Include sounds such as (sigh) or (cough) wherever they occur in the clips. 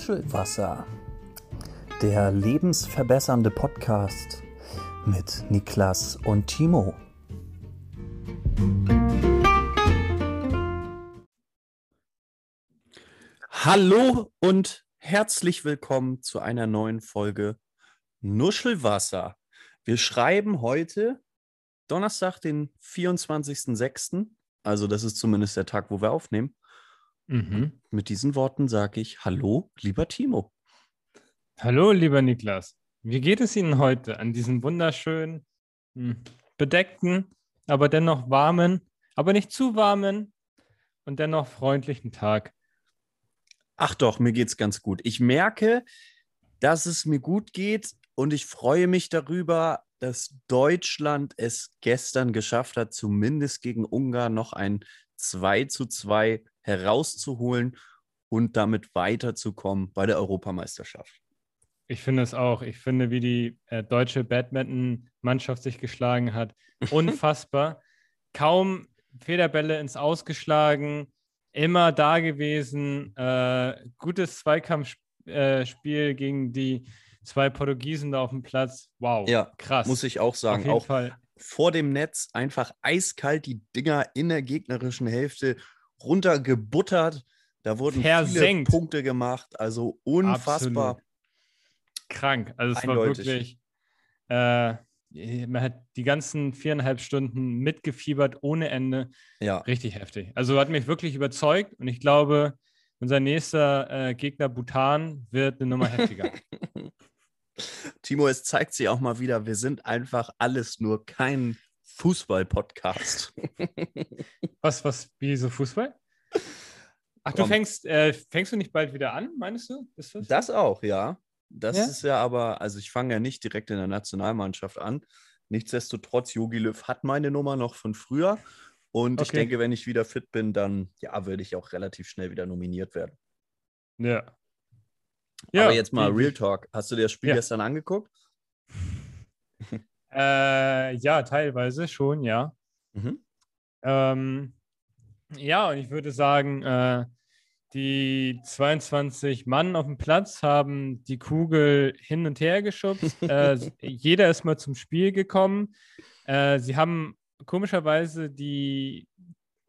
Nuschelwasser, der lebensverbessernde Podcast mit Niklas und Timo. Hallo und herzlich willkommen zu einer neuen Folge Nuschelwasser. Wir schreiben heute Donnerstag, den 24.06. Also das ist zumindest der Tag, wo wir aufnehmen. Mhm. Mit diesen Worten sage ich Hallo, lieber Timo. Hallo, lieber Niklas. Wie geht es Ihnen heute an diesem wunderschönen, hm, bedeckten, aber dennoch warmen, aber nicht zu warmen und dennoch freundlichen Tag? Ach doch, mir geht's ganz gut. Ich merke, dass es mir gut geht und ich freue mich darüber, dass Deutschland es gestern geschafft hat, zumindest gegen Ungarn noch ein 2 zu 2 herauszuholen und damit weiterzukommen bei der Europameisterschaft. Ich finde es auch. Ich finde, wie die äh, deutsche Badminton-Mannschaft sich geschlagen hat, (laughs) unfassbar. Kaum Federbälle ins Ausgeschlagen, immer da gewesen. Äh, gutes Zweikampfspiel äh, gegen die zwei Portugiesen da auf dem Platz. Wow, ja, krass. Muss ich auch sagen. Auf jeden auch Fall. vor dem Netz einfach eiskalt die Dinger in der gegnerischen Hälfte runtergebuttert. Da wurden Versenkt. viele Punkte gemacht. Also unfassbar. Absolut. Krank. Also es Eindeutig. war wirklich. Äh, man hat die ganzen viereinhalb Stunden mitgefiebert ohne Ende. Ja. Richtig heftig. Also hat mich wirklich überzeugt und ich glaube, unser nächster äh, Gegner Bhutan wird eine Nummer heftiger. (laughs) Timo, es zeigt sich auch mal wieder, wir sind einfach alles nur kein Fußball-Podcast. (laughs) was, was, wie so Fußball? Ach, du fängst, äh, fängst du nicht bald wieder an, meinst du? Das, das auch, ja. Das ja? ist ja aber, also ich fange ja nicht direkt in der Nationalmannschaft an. Nichtsdestotrotz, Jogi Löw hat meine Nummer noch von früher. Und okay. ich denke, wenn ich wieder fit bin, dann ja, werde ich auch relativ schnell wieder nominiert werden. Ja. ja aber jetzt mal Real Talk. Hast du dir das Spiel ja. gestern angeguckt? Äh, ja, teilweise schon, ja. Mhm. Ähm, ja, und ich würde sagen, äh, die 22 Mann auf dem Platz haben die Kugel hin und her geschubst. (laughs) äh, jeder ist mal zum Spiel gekommen. Äh, sie haben komischerweise die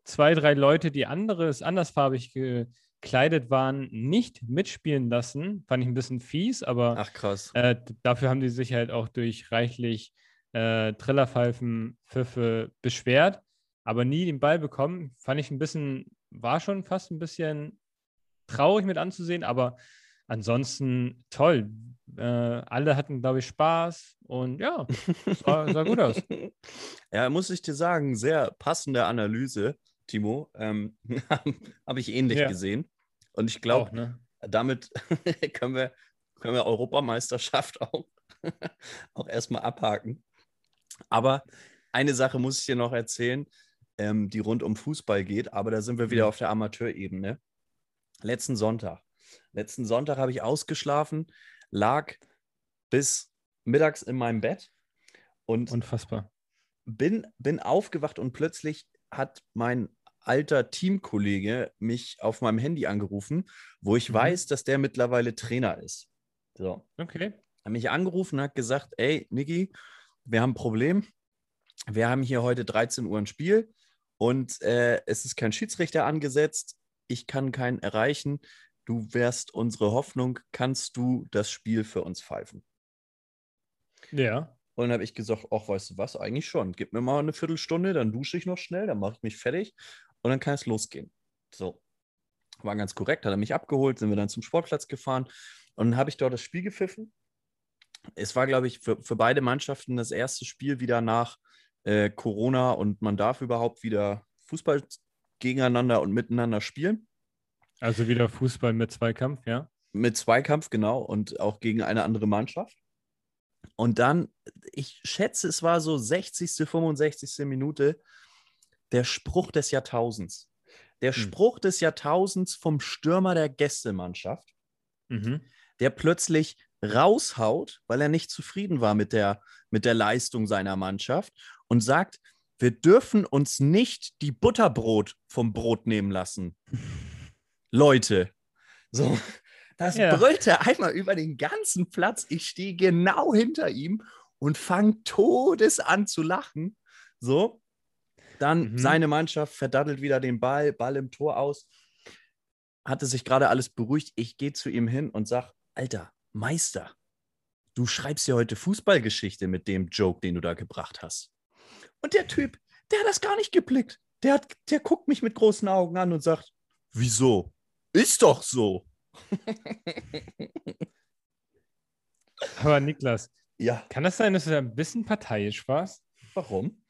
zwei, drei Leute, die anderes, andersfarbig gekleidet waren, nicht mitspielen lassen. Fand ich ein bisschen fies, aber Ach, krass. Äh, dafür haben die sich halt auch durch reichlich äh, Trillerpfeifen, Pfiffe beschwert, aber nie den Ball bekommen. Fand ich ein bisschen, war schon fast ein bisschen traurig mit anzusehen, aber ansonsten toll. Äh, alle hatten, glaube ich, Spaß und ja, sah, (laughs) sah, gut aus. Ja, muss ich dir sagen, sehr passende Analyse, Timo. Ähm, (laughs) Habe ich ähnlich ja. gesehen. Und ich glaube, ne? damit (laughs) können wir, können wir Europameisterschaft auch, auch erstmal abhaken. Aber eine Sache muss ich dir noch erzählen, ähm, die rund um Fußball geht, aber da sind wir wieder mhm. auf der Amateurebene. Letzten Sonntag. Letzten Sonntag habe ich ausgeschlafen, lag bis mittags in meinem Bett und unfassbar. Bin, bin aufgewacht und plötzlich hat mein alter Teamkollege mich auf meinem Handy angerufen, wo ich mhm. weiß, dass der mittlerweile Trainer ist. So. Okay. Er hat mich angerufen und hat gesagt: Ey, Niki, wir haben ein Problem. Wir haben hier heute 13 Uhr ein Spiel und äh, es ist kein Schiedsrichter angesetzt. Ich kann keinen erreichen. Du wärst unsere Hoffnung. Kannst du das Spiel für uns pfeifen? Ja. Und dann habe ich gesagt, ach, weißt du was, eigentlich schon. Gib mir mal eine Viertelstunde, dann dusche ich noch schnell, dann mache ich mich fertig und dann kann es losgehen. So. War ganz korrekt, hat er mich abgeholt, sind wir dann zum Sportplatz gefahren und dann habe ich dort das Spiel gepfiffen es war, glaube ich, für, für beide Mannschaften das erste Spiel wieder nach äh, Corona und man darf überhaupt wieder Fußball gegeneinander und miteinander spielen. Also wieder Fußball mit Zweikampf, ja? Mit Zweikampf, genau, und auch gegen eine andere Mannschaft. Und dann, ich schätze, es war so 60., 65. Minute, der Spruch des Jahrtausends. Der hm. Spruch des Jahrtausends vom Stürmer der Gästemannschaft, mhm. der plötzlich raushaut, weil er nicht zufrieden war mit der, mit der Leistung seiner Mannschaft und sagt, wir dürfen uns nicht die Butterbrot vom Brot nehmen lassen. (laughs) Leute. So, Das ja. brüllte einmal über den ganzen Platz. Ich stehe genau hinter ihm und fange todes an zu lachen. So. Dann mhm. seine Mannschaft verdattelt wieder den Ball, Ball im Tor aus. Hatte sich gerade alles beruhigt. Ich gehe zu ihm hin und sage: Alter, Meister, du schreibst ja heute Fußballgeschichte mit dem Joke, den du da gebracht hast. Und der Typ, der hat das gar nicht geblickt. Der, hat, der guckt mich mit großen Augen an und sagt: Wieso? Ist doch so. (laughs) Aber Niklas, ja. kann das sein, dass du da ein bisschen parteiisch warst? Warum?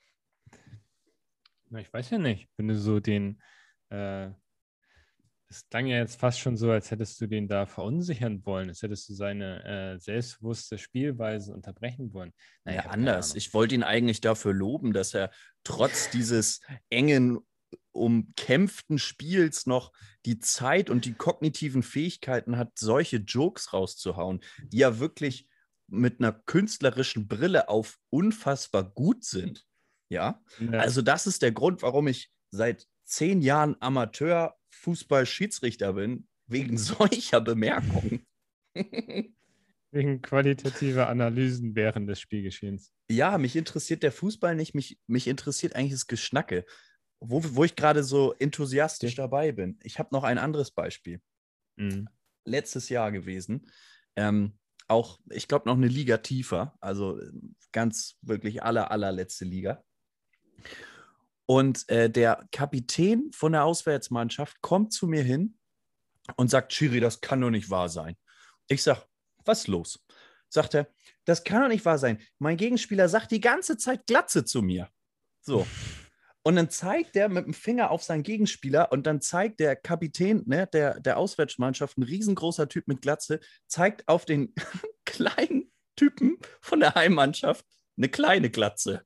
Na, ich weiß ja nicht. Wenn du so den, äh, das klang ja jetzt fast schon so, als hättest du den da verunsichern wollen, als hättest du seine äh, selbstbewusste Spielweise unterbrechen wollen. Naja, anders. Ich wollte ihn eigentlich dafür loben, dass er trotz dieses engen umkämpften Spiels noch die Zeit und die kognitiven Fähigkeiten hat, solche Jokes rauszuhauen, die ja wirklich mit einer künstlerischen Brille auf unfassbar gut sind. Ja? ja. Also, das ist der Grund, warum ich seit zehn Jahren Amateur-Fußball-Schiedsrichter bin, wegen (laughs) solcher Bemerkungen. Wegen qualitativer Analysen während des Spielgeschehens. Ja, mich interessiert der Fußball nicht, mich, mich interessiert eigentlich das Geschnacke wo, wo ich gerade so enthusiastisch dabei bin. Ich habe noch ein anderes Beispiel. Mhm. Letztes Jahr gewesen. Ähm, auch, ich glaube, noch eine Liga tiefer. Also ganz wirklich aller, allerletzte Liga. Und äh, der Kapitän von der Auswärtsmannschaft kommt zu mir hin und sagt: Chiri, das kann doch nicht wahr sein. Ich sage: Was ist los? Sagt er: Das kann doch nicht wahr sein. Mein Gegenspieler sagt die ganze Zeit Glatze zu mir. So. Und dann zeigt der mit dem Finger auf seinen Gegenspieler und dann zeigt der Kapitän ne, der, der Auswärtsmannschaft, ein riesengroßer Typ mit Glatze, zeigt auf den (laughs) kleinen Typen von der Heimmannschaft eine kleine Glatze.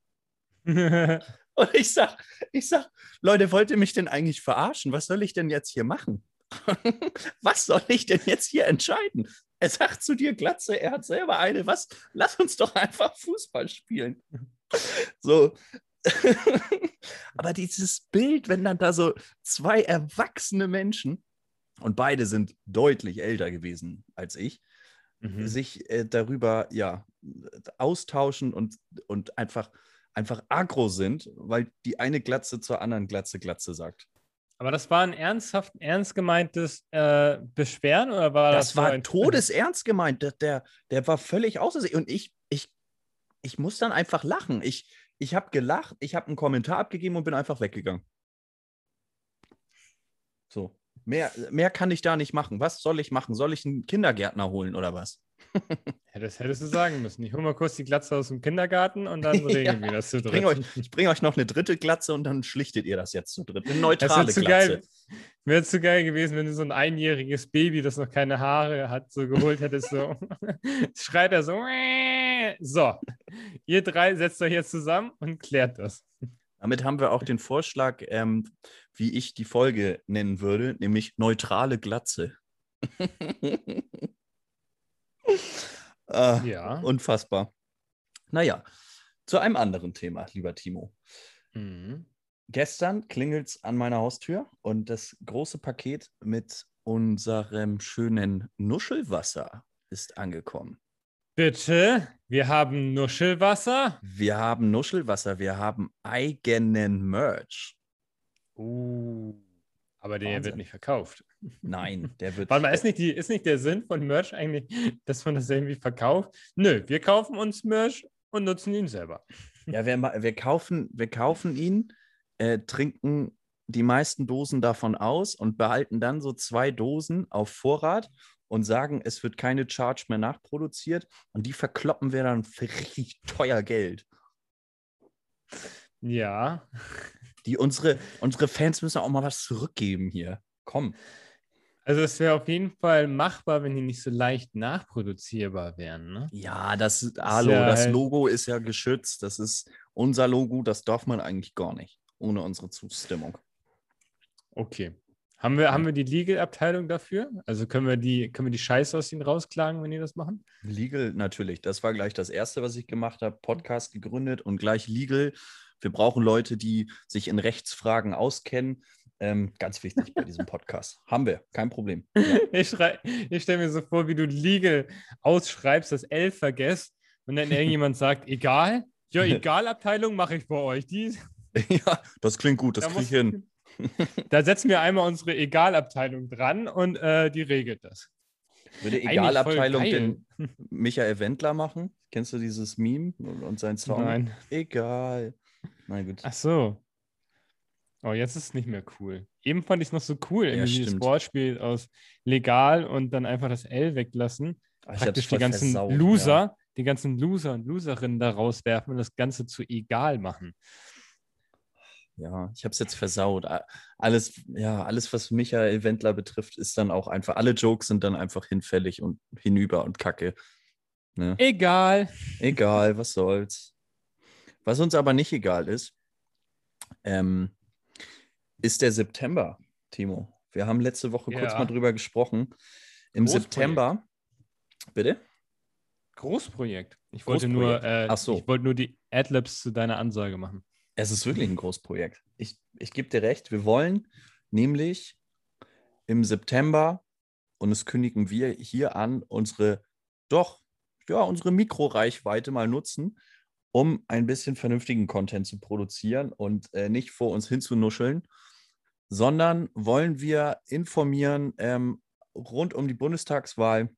(laughs) und ich sag, ich sag, Leute, wollt ihr mich denn eigentlich verarschen? Was soll ich denn jetzt hier machen? (laughs) was soll ich denn jetzt hier entscheiden? Er sagt zu dir Glatze, er hat selber eine. Was? Lass uns doch einfach Fußball spielen. So, (laughs) Aber dieses Bild, wenn dann da so zwei erwachsene Menschen, und beide sind deutlich älter gewesen als ich, mhm. sich äh, darüber ja austauschen und, und einfach, einfach aggro sind, weil die eine Glatze zur anderen Glatze Glatze sagt. Aber das war ein ernsthaft, ernst gemeintes äh, Beschweren oder war das? Das war ein todesernst gemeint. Der, der, der war völlig außer sich. Und ich, ich, ich muss dann einfach lachen. Ich, ich habe gelacht, ich habe einen Kommentar abgegeben und bin einfach weggegangen. So. Mehr, mehr kann ich da nicht machen. Was soll ich machen? Soll ich einen Kindergärtner holen oder was? (laughs) das hättest du sagen müssen. Ich hole mal kurz die Glatze aus dem Kindergarten und dann (laughs) regeln ja, wir das zu dritt. Ich bringe euch, bring euch, noch eine dritte Glatze und dann schlichtet ihr das jetzt zu dritt. Eine neutrale das Glatze. Wäre zu geil gewesen, wenn du so ein einjähriges Baby, das noch keine Haare hat, so geholt hättest. So. (laughs) Schreit er so. So, ihr drei setzt euch jetzt zusammen und klärt das. Damit haben wir auch den Vorschlag, ähm, wie ich die Folge nennen würde, nämlich neutrale Glatze. (laughs) äh, ja. Unfassbar. Naja, zu einem anderen Thema, lieber Timo. Mhm. Gestern klingelt es an meiner Haustür und das große Paket mit unserem schönen Nuschelwasser ist angekommen. Bitte, wir haben Nuschelwasser. Wir haben Nuschelwasser, wir haben eigenen Merch. Uh, aber der Wahnsinn. wird nicht verkauft. Nein, der (laughs) wird. Warte mal, ist nicht, die, ist nicht der Sinn von Merch eigentlich, (laughs) dass man das irgendwie verkauft? Nö, wir kaufen uns Merch und nutzen ihn selber. (laughs) Ja, wir, wir, kaufen, wir kaufen ihn, äh, trinken die meisten Dosen davon aus und behalten dann so zwei Dosen auf Vorrat und sagen, es wird keine Charge mehr nachproduziert und die verkloppen wir dann für richtig teuer Geld. Ja. Die unsere, unsere Fans müssen auch mal was zurückgeben hier. Komm. Also es wäre auf jeden Fall machbar, wenn die nicht so leicht nachproduzierbar wären. Ne? Ja, das, hallo, ja das halt Logo ist ja geschützt. Das ist unser Logo, das darf man eigentlich gar nicht, ohne unsere Zustimmung. Okay. Haben wir, haben wir die Legal-Abteilung dafür? Also können wir die, können wir die Scheiße aus ihnen rausklagen, wenn die das machen? Legal natürlich. Das war gleich das Erste, was ich gemacht habe. Podcast gegründet und gleich Legal. Wir brauchen Leute, die sich in Rechtsfragen auskennen. Ähm, ganz wichtig bei diesem Podcast. (laughs) Haben wir, kein Problem. Ja. (laughs) Ich, ich stelle mir so vor, wie du Legal ausschreibst, das L vergesst und dann irgendjemand sagt, egal, ja, (laughs) egal Abteilung mache ich bei euch. Die, ja, das klingt gut, das da kriege ich hin. Da setzen wir einmal unsere Egalabteilung dran und äh, die regelt das. Würde Egalabteilung den Michael Wendler machen? Kennst du dieses Meme und sein Song? Nein. Egal. Na gut. Ach so. Oh, jetzt ist es nicht mehr cool. Eben fand ich es noch so cool, ja, dieses Wortspiel aus legal und dann einfach das L weglassen. Ach, Praktisch die ganzen versaut, Loser, ja. die ganzen Loser und Loserinnen da rauswerfen und das Ganze zu egal machen. Ja, ich habe es jetzt versaut. Alles, ja, alles, was Michael Wendler betrifft, ist dann auch einfach, alle Jokes sind dann einfach hinfällig und hinüber und kacke. Ne? Egal. Egal, was soll's. Was uns aber nicht egal ist, ähm, ist der September, Timo. Wir haben letzte Woche ja. kurz mal drüber gesprochen. Im September, bitte? Großprojekt. Ich wollte nur, äh, so. ich wollte nur die Adlibs zu deiner Ansage machen. Es ist wirklich ein Großprojekt. Ich, ich gebe dir recht, wir wollen nämlich im September, und das kündigen wir hier an, unsere doch, ja, unsere Mikroreichweite mal nutzen, um ein bisschen vernünftigen Content zu produzieren und äh, nicht vor uns hinzunuscheln, sondern wollen wir informieren ähm, rund um die Bundestagswahl,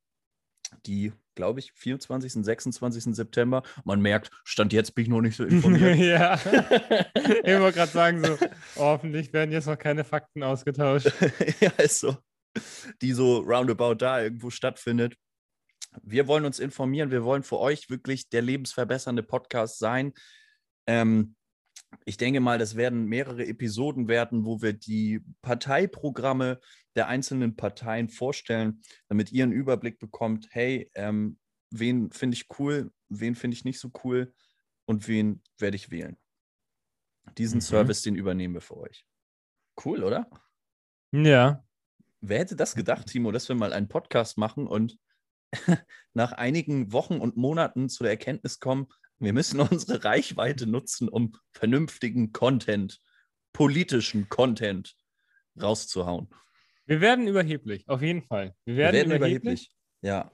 die glaube ich, 24., 26. September. Man merkt, Stand jetzt bin ich noch nicht so informiert. (laughs) ja. (laughs) ich wollte gerade sagen, so, hoffentlich werden jetzt noch keine Fakten ausgetauscht. (laughs) ja, ist so. Die so roundabout da irgendwo stattfindet. Wir wollen uns informieren. Wir wollen für euch wirklich der lebensverbessernde Podcast sein. Ähm, ich denke mal, das werden mehrere Episoden werden, wo wir die Parteiprogramme der einzelnen Parteien vorstellen, damit ihr einen Überblick bekommt, hey, ähm, wen finde ich cool, wen finde ich nicht so cool und wen werde ich wählen. Diesen mhm. Service, den übernehmen wir für euch. Cool, oder? Ja. Wer hätte das gedacht, Timo, dass wir mal einen Podcast machen und (laughs) nach einigen Wochen und Monaten zu der Erkenntnis kommen, wir müssen unsere Reichweite nutzen, um vernünftigen Content, politischen Content rauszuhauen. Wir werden überheblich, auf jeden Fall. Wir werden, wir werden überheblich. überheblich. Ja.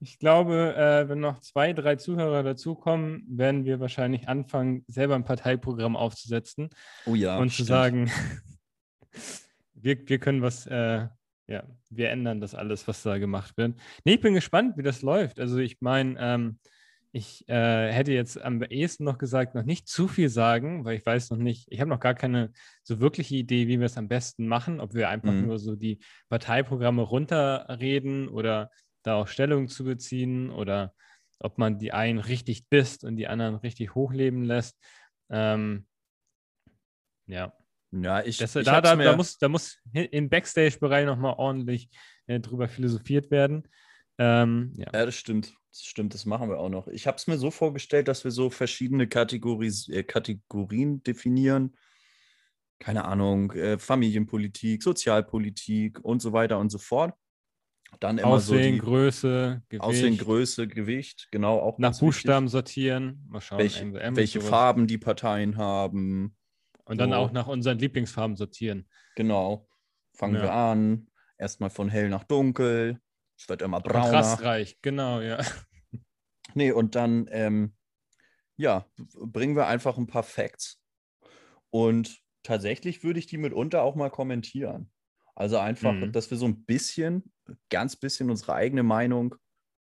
Ich glaube, äh, wenn noch zwei, drei Zuhörer dazukommen, werden wir wahrscheinlich anfangen, selber ein Parteiprogramm aufzusetzen. Oh ja. Und stimmt. zu sagen, (laughs) wir, wir können was, äh, ja, wir ändern das alles, was da gemacht wird. Nee, ich bin gespannt, wie das läuft. Also ich meine, ähm, ich äh, hätte jetzt am ehesten noch gesagt, noch nicht zu viel sagen, weil ich weiß noch nicht, ich habe noch gar keine so wirkliche Idee, wie wir es am besten machen, ob wir einfach mhm. nur so die Parteiprogramme runterreden oder da auch Stellung zu beziehen oder ob man die einen richtig disst und die anderen richtig hochleben lässt. Ähm, ja. Ja, ich, das, ich da, da, da, muss, da muss im Backstage-Bereich nochmal ordentlich äh, drüber philosophiert werden. Ähm, ja. ja, das stimmt. Das stimmt, das machen wir auch noch. Ich habe es mir so vorgestellt, dass wir so verschiedene Kategories, äh, Kategorien definieren. Keine Ahnung, äh, Familienpolitik, Sozialpolitik und so weiter und so fort. Dann immer Aussehen, so die, Größe, Gewicht. Aussehen, Größe, Gewicht, genau. Auch Nach Buchstaben wichtig. sortieren. Mal schauen, welche, welche Farben die Parteien haben. Und so. dann auch nach unseren Lieblingsfarben sortieren. Genau. Fangen ja. wir an. Erstmal von hell nach dunkel. Es wird immer brauner. Kontrastreich, genau, ja. (laughs) Nee, und dann, ähm, ja, bringen wir einfach ein paar Facts. Und tatsächlich würde ich die mitunter auch mal kommentieren. Also einfach, mhm. dass wir so ein bisschen, ganz bisschen unsere eigene Meinung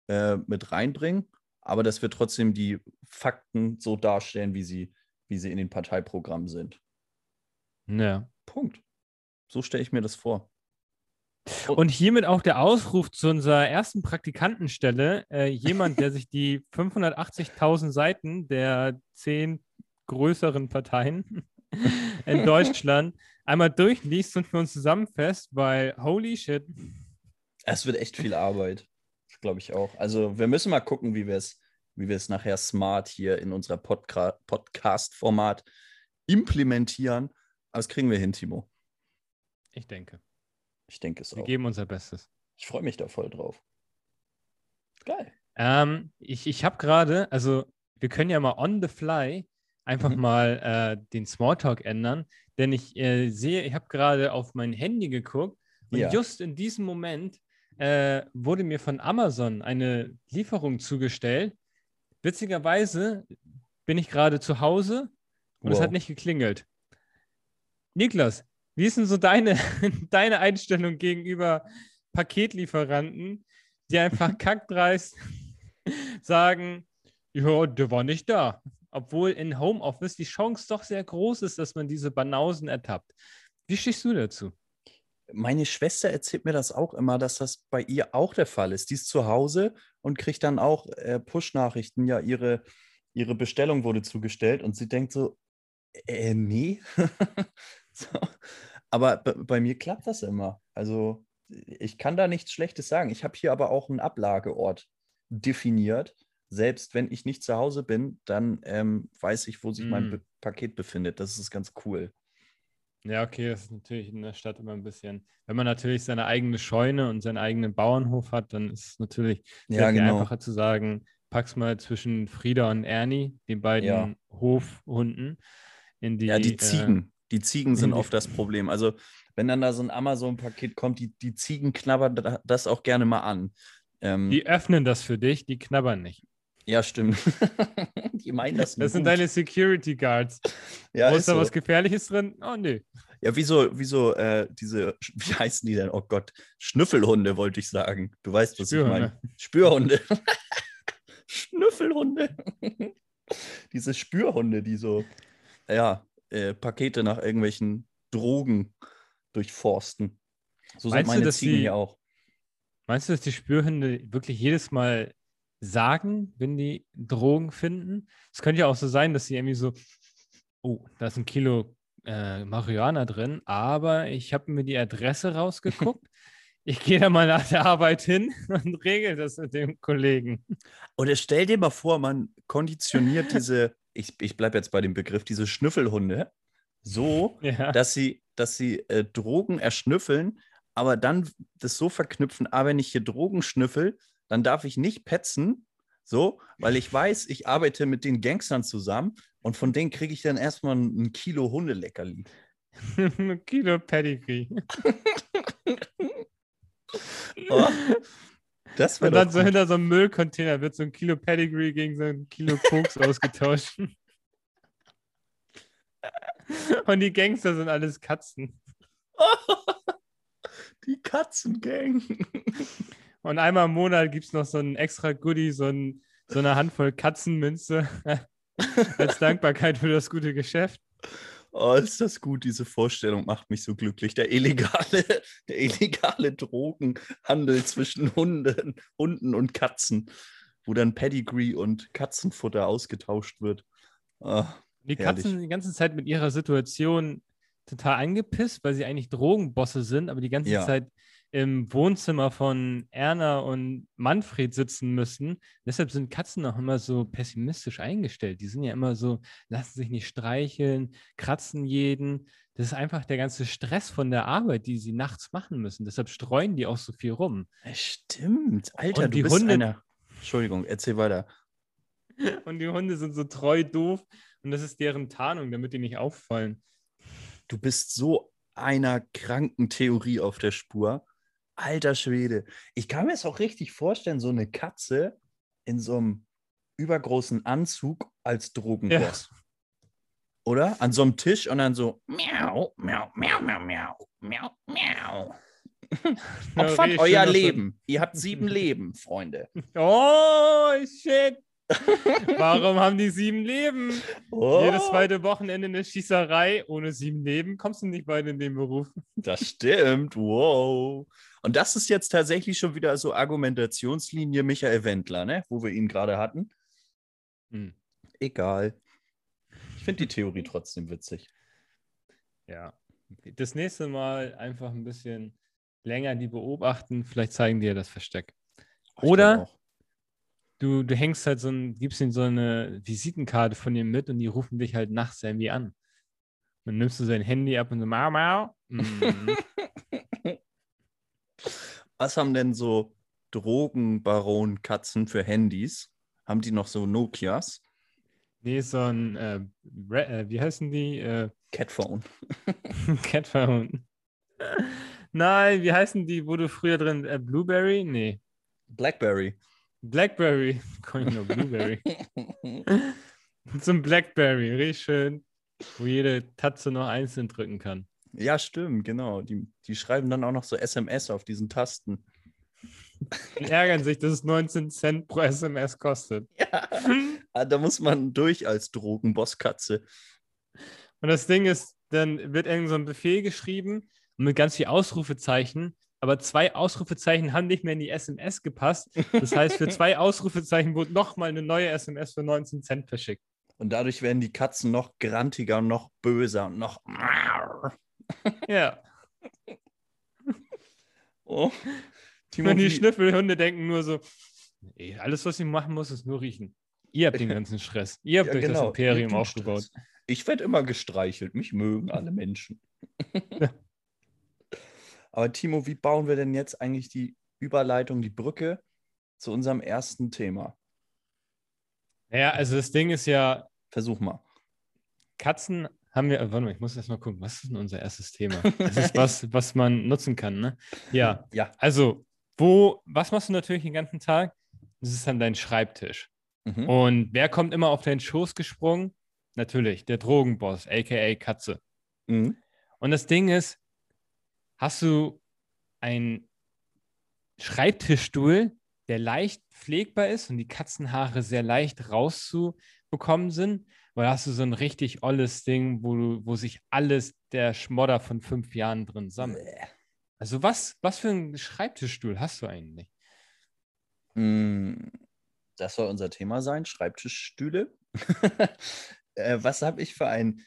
äh, mit reinbringen, aber dass wir trotzdem die Fakten so darstellen, wie sie, wie sie in den Parteiprogrammen sind. Ja. Punkt. So stelle ich mir das vor. Und hiermit auch der Ausruf zu unserer ersten Praktikantenstelle. Äh, jemand, der sich die (laughs) 580.000 Seiten der zehn größeren Parteien (laughs) in Deutschland einmal durchliest und für uns zusammenfasst, weil holy shit. Es wird echt viel Arbeit, glaube ich auch. Also wir müssen mal gucken, wie wir es wie wir es nachher smart hier in unserer Podca Podcast-Format implementieren. Aber das kriegen wir hin, Timo. Ich denke. Ich denke es Wir auch. Wir geben unser Bestes. Ich freue mich da voll drauf. Geil. Ähm, ich ich habe gerade, also wir können ja mal on the fly einfach mhm. mal äh, den Smalltalk ändern, denn ich äh, sehe, ich habe gerade auf mein Handy geguckt und ja. just in diesem Moment äh, wurde mir von Amazon eine Lieferung zugestellt. Witzigerweise bin ich gerade zu Hause und wow. es hat nicht geklingelt. Niklas, wie ist denn so deine, (laughs) deine Einstellung gegenüber Paketlieferanten, die einfach (laughs) kackdreist sagen, ja, der war nicht da. Obwohl in Homeoffice die Chance doch sehr groß ist, dass man diese Banausen ertappt. Wie stehst du dazu? Meine Schwester erzählt mir das auch immer, dass das bei ihr auch der Fall ist. Die ist zu Hause und kriegt dann auch äh, Push-Nachrichten. Ja, ihre, ihre Bestellung wurde zugestellt und sie denkt so, äh, nee. (laughs) (laughs) so. Aber bei mir klappt das immer. Also ich kann da nichts Schlechtes sagen. Ich habe hier aber auch einen Ablageort definiert. Selbst wenn ich nicht zu Hause bin, dann ähm, weiß ich, wo sich mm. mein Be Paket befindet. Das ist ganz cool. Ja, okay, das ist natürlich in der Stadt immer ein bisschen. Wenn man natürlich seine eigene Scheune und seinen eigenen Bauernhof hat, dann ist es natürlich sehr ja, genau. einfacher zu sagen, pack's mal zwischen Frieda und Ernie, den beiden ja. Hofhunden, in die. Ja, die äh, Ziegen. Die Ziegen sind oft das Problem. Also, wenn dann da so ein Amazon-Paket kommt, die, die Ziegen knabbern das auch gerne mal an. Ähm, die öffnen das für dich, die knabbern nicht. Ja, stimmt. (laughs) die meinen das Das sind gut. deine Security Guards. Ja, ist, da so. was Gefährliches drin? Oh, nee. Ja, wieso, wieso äh, diese, wie heißen die denn? Oh Gott, Schnüffelhunde wollte ich sagen. Du weißt, was ich meine. Spürhunde. (laughs) Schnüffelhunde. (laughs) diese Spürhunde, die so, ja, äh, Pakete nach irgendwelchen Drogen durchforsten. So sind meine du, Ziegen die, hier auch. Meinst du, dass die Spürhunde wirklich jedes Mal sagen, wenn die Drogen finden? Es könnte ja auch so sein, dass sie irgendwie so, oh, da ist ein Kilo äh, Marihuana drin, aber ich habe mir die Adresse rausgeguckt. (laughs) ich gehe da mal nach der Arbeit hin (laughs) und regel das mit dem Kollegen. Oder stell dir mal vor, man konditioniert (laughs) diese, ich, ich bleibe jetzt bei dem Begriff, diese Schnüffelhunde so, (laughs) ja. dass sie, dass sie äh, Drogen erschnüffeln, aber dann das so verknüpfen, ah, wenn ich hier Drogen schnüffel, dann darf ich nicht petzen, so, weil ich weiß, ich arbeite mit den Gangstern zusammen und von denen kriege ich dann erstmal ein, Kilo Hundeleckerli. ein (laughs) Kilo Pedigree. oh, (laughs) das und dann so hinter so einem Müllcontainer wird so ein Kilo Pedigree gegen so ein Kilo Koks (laughs) ausgetauscht. und die Gangster sind alles Katzen. (laughs) die Katzengang. Und einmal im Monat gibt es noch so ein extra Goodie, so, ein, so eine Handvoll Katzenmünze (laughs) als Dankbarkeit für das gute Geschäft. Oh, ist das gut, diese Vorstellung macht mich so glücklich. Der illegale, (laughs) der illegale Drogenhandel zwischen Hunden, Hunden und Katzen, wo dann Pedigree und Katzenfutter ausgetauscht wird. Oh, die herrlich. Katzen die ganze Zeit mit ihrer Situation total angepisst, weil sie eigentlich Drogenbosse sind, aber die ganze ja. Zeit im Wohnzimmer von Erna und Manfred sitzen müssen. Deshalb sind Katzen auch immer so pessimistisch eingestellt. Die sind ja immer so, lassen sich nicht streicheln, kratzen jeden. Das ist einfach der ganze Stress von der Arbeit, die sie nachts machen müssen. Deshalb streuen die auch so viel rum. Stimmt. Alter, und du bist Hunde, einer... Entschuldigung, erzähl weiter. (laughs) Und die Hunde sind so treu doof und das ist deren Tarnung, damit die nicht auffallen. Du bist so einer kranken Theorie auf der Spur. Alter Schwede. Ich kann mir es auch richtig vorstellen, so eine Katze in so einem übergroßen Anzug als Drogenboss. Ja. Oder? An so einem Tisch und dann so miau, miau, miau, miau, miau, miau, miau. Opfert euer Leben. Ihr habt sieben (laughs) Leben, Freunde. Oh, shit. (laughs) Warum haben die sieben Leben? Oh. Jedes zweite Wochenende eine Schießerei. Ohne sieben Leben kommst du nicht weit in den Beruf. Das stimmt. Wow. Und das ist jetzt tatsächlich schon wieder so Argumentationslinie Michael Wendler, ne? wo wir ihn gerade hatten. Hm. Egal. Ich finde die Theorie trotzdem witzig. Ja. Das nächste Mal einfach ein bisschen länger die beobachten. Vielleicht zeigen die ja das Versteck. Oder du, du hängst halt so ein, gibst ihnen so eine Visitenkarte von ihm mit und die rufen dich halt nachts irgendwie an. Dann nimmst du sein Handy ab und so, mau, mau. (laughs) Mm. Was haben denn so Drogenbaron-Katzen für Handys? Haben die noch so Nokias? Nee, so ein, äh, äh, wie heißen die? Äh, Catphone. (laughs) Catphone. Nein, wie heißen die, wo du früher drin, äh, Blueberry? Nee. Blackberry. Blackberry. (laughs) Kann ich nur Blueberry. (laughs) Zum Blackberry, richtig schön, wo jede Tatze noch einzeln drücken kann. Ja, stimmt, genau. Die, die schreiben dann auch noch so SMS auf diesen Tasten. Die ärgern sich, dass es 19 Cent pro SMS kostet. (laughs) Ja, ah, da muss man durch als Drogenbosskatze. Und das Ding ist, dann wird irgend so ein Befehl geschrieben mit ganz viel Ausrufezeichen, aber zwei Ausrufezeichen haben nicht mehr in die SMS gepasst. Das heißt, für zwei (laughs) Ausrufezeichen wurde nochmal eine neue SMS für 19 Cent verschickt. Und dadurch werden die Katzen noch grantiger und noch böser und noch. Ja. (laughs) Oh. Timo, die Schnüffelhunde denken nur so: ey, alles, was ich machen muss, ist nur riechen. Ihr habt den (laughs) ganzen Stress. Ihr habt ja, euch genau. das Imperium aufgebaut. Stress. Ich werde immer gestreichelt. Mich mögen alle Menschen. (laughs) Aber Timo, wie bauen wir denn jetzt eigentlich die Überleitung, die Brücke zu unserem ersten Thema? Ja, also das Ding ist ja. Versuch mal. Katzen haben wir. Warte mal, ich muss erst mal gucken, was ist denn unser erstes Thema? Das ist (laughs) was, was man nutzen kann, ne? Ja. Ja. Also, wo, was machst du natürlich den ganzen Tag? Das ist dann dein Schreibtisch. Mhm. Und wer kommt immer auf deinen Schoß gesprungen? Natürlich, der Drogenboss, aka Katze. Mhm. Und das Ding ist, hast du einen Schreibtischstuhl, der leicht pflegbar ist und die Katzenhaare sehr leicht rauszubekommen sind? Oder hast du so ein richtig olles Ding, wo, du, wo sich alles der Schmodder von fünf Jahren drin sammelt? Also was, was für einen Schreibtischstuhl hast du eigentlich? Hm, das soll unser Thema sein, Schreibtischstühle. (laughs) äh, was habe ich für ein...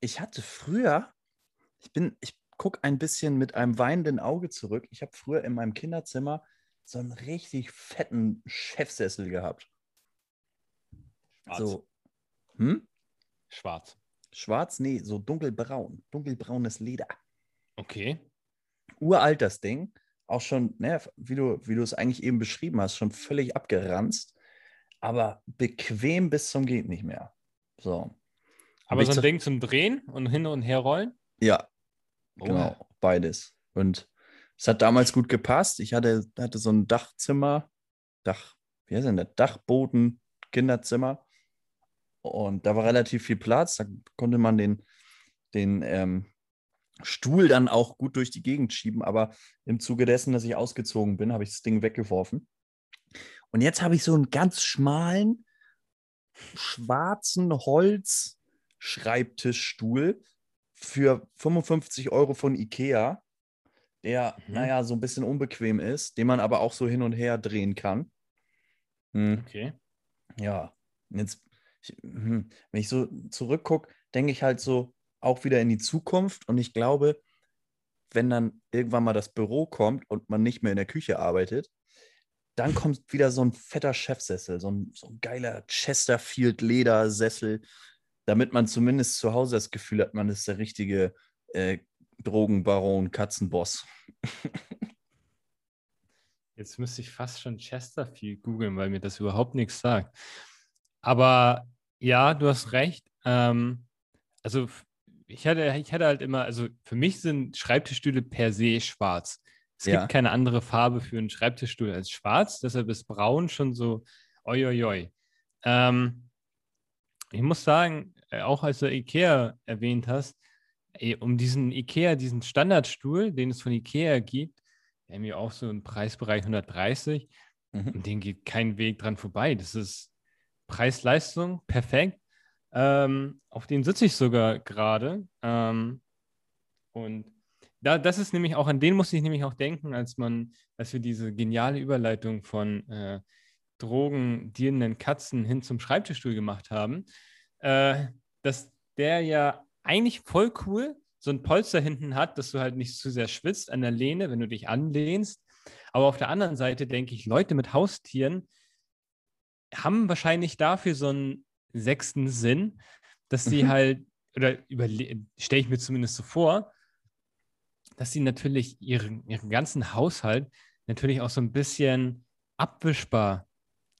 Ich hatte früher, ich bin, ich gucke ein bisschen mit einem weinenden Auge zurück. Ich habe früher in meinem Kinderzimmer so einen richtig fetten Chefsessel gehabt. Schwarz. So. Hm? Schwarz. Schwarz? Nee, so dunkelbraun. Dunkelbraunes Leder. Okay. Uralt das Ding. Auch schon, ne, wie du, wie du es eigentlich eben beschrieben hast, schon völlig abgeranzt. Aber bequem bis zum geht nicht mehr. So. Aber so ein Ding zum Drehen und hin und her rollen? Ja. Oh. Genau, beides. Und es hat damals gut gepasst. Ich hatte, hatte so ein Dachzimmer, Dach, wie heißt denn das? Dachboden, Kinderzimmer. Und da war relativ viel Platz. Da konnte man den, den ähm, Stuhl dann auch gut durch die Gegend schieben. Aber im Zuge dessen, dass ich ausgezogen bin, habe ich das Ding weggeworfen. Und jetzt habe ich so einen ganz schmalen, schwarzen Holz-Schreibtischstuhl für 55 Euro von Ikea, der, mhm. naja, so ein bisschen unbequem ist, den man aber auch so hin und her drehen kann. Hm. Okay. Ja, jetzt ich, hm, wenn ich so zurückgucke, denke ich halt so auch wieder in die Zukunft und ich glaube, wenn dann irgendwann mal das Büro kommt und man nicht mehr in der Küche arbeitet, dann kommt wieder so ein fetter Chefsessel, so ein, so ein geiler Chesterfield-Ledersessel, damit man zumindest zu Hause das Gefühl hat, man ist der richtige äh, Drogenbaron, Katzenboss. Jetzt müsste ich fast schon Chesterfield googeln, weil mir das überhaupt nichts sagt. Aber ja, du hast recht. Ähm, also ich hatte, ich hatte halt immer, also für mich sind Schreibtischstühle per se schwarz. Es ja. gibt keine andere Farbe für einen Schreibtischstuhl als schwarz, deshalb ist braun schon so oi, oi, oi. Ähm, ich muss sagen, äh, auch als du Ikea erwähnt hast, um diesen Ikea, diesen Standardstuhl, den es von Ikea gibt, haben wir auch so im Preisbereich 130, mhm. und den geht kein Weg dran vorbei. Das ist Preis-Leistung, perfekt. Ähm, auf den sitze ich sogar gerade. Ähm, und da, das ist nämlich auch, an den musste ich nämlich auch denken, als man, als wir diese geniale Überleitung von äh, drogendealenden Katzen hin zum Schreibtischstuhl gemacht haben, äh, dass der ja eigentlich voll cool so ein Polster hinten hat, dass du halt nicht zu sehr schwitzt an der Lehne, wenn du dich anlehnst. Aber auf der anderen Seite denke ich, Leute mit Haustieren, haben wahrscheinlich dafür so einen sechsten Sinn, dass sie mhm. halt, oder stelle ich mir zumindest so vor, dass sie natürlich ihren, ihren ganzen Haushalt natürlich auch so ein bisschen abwischbar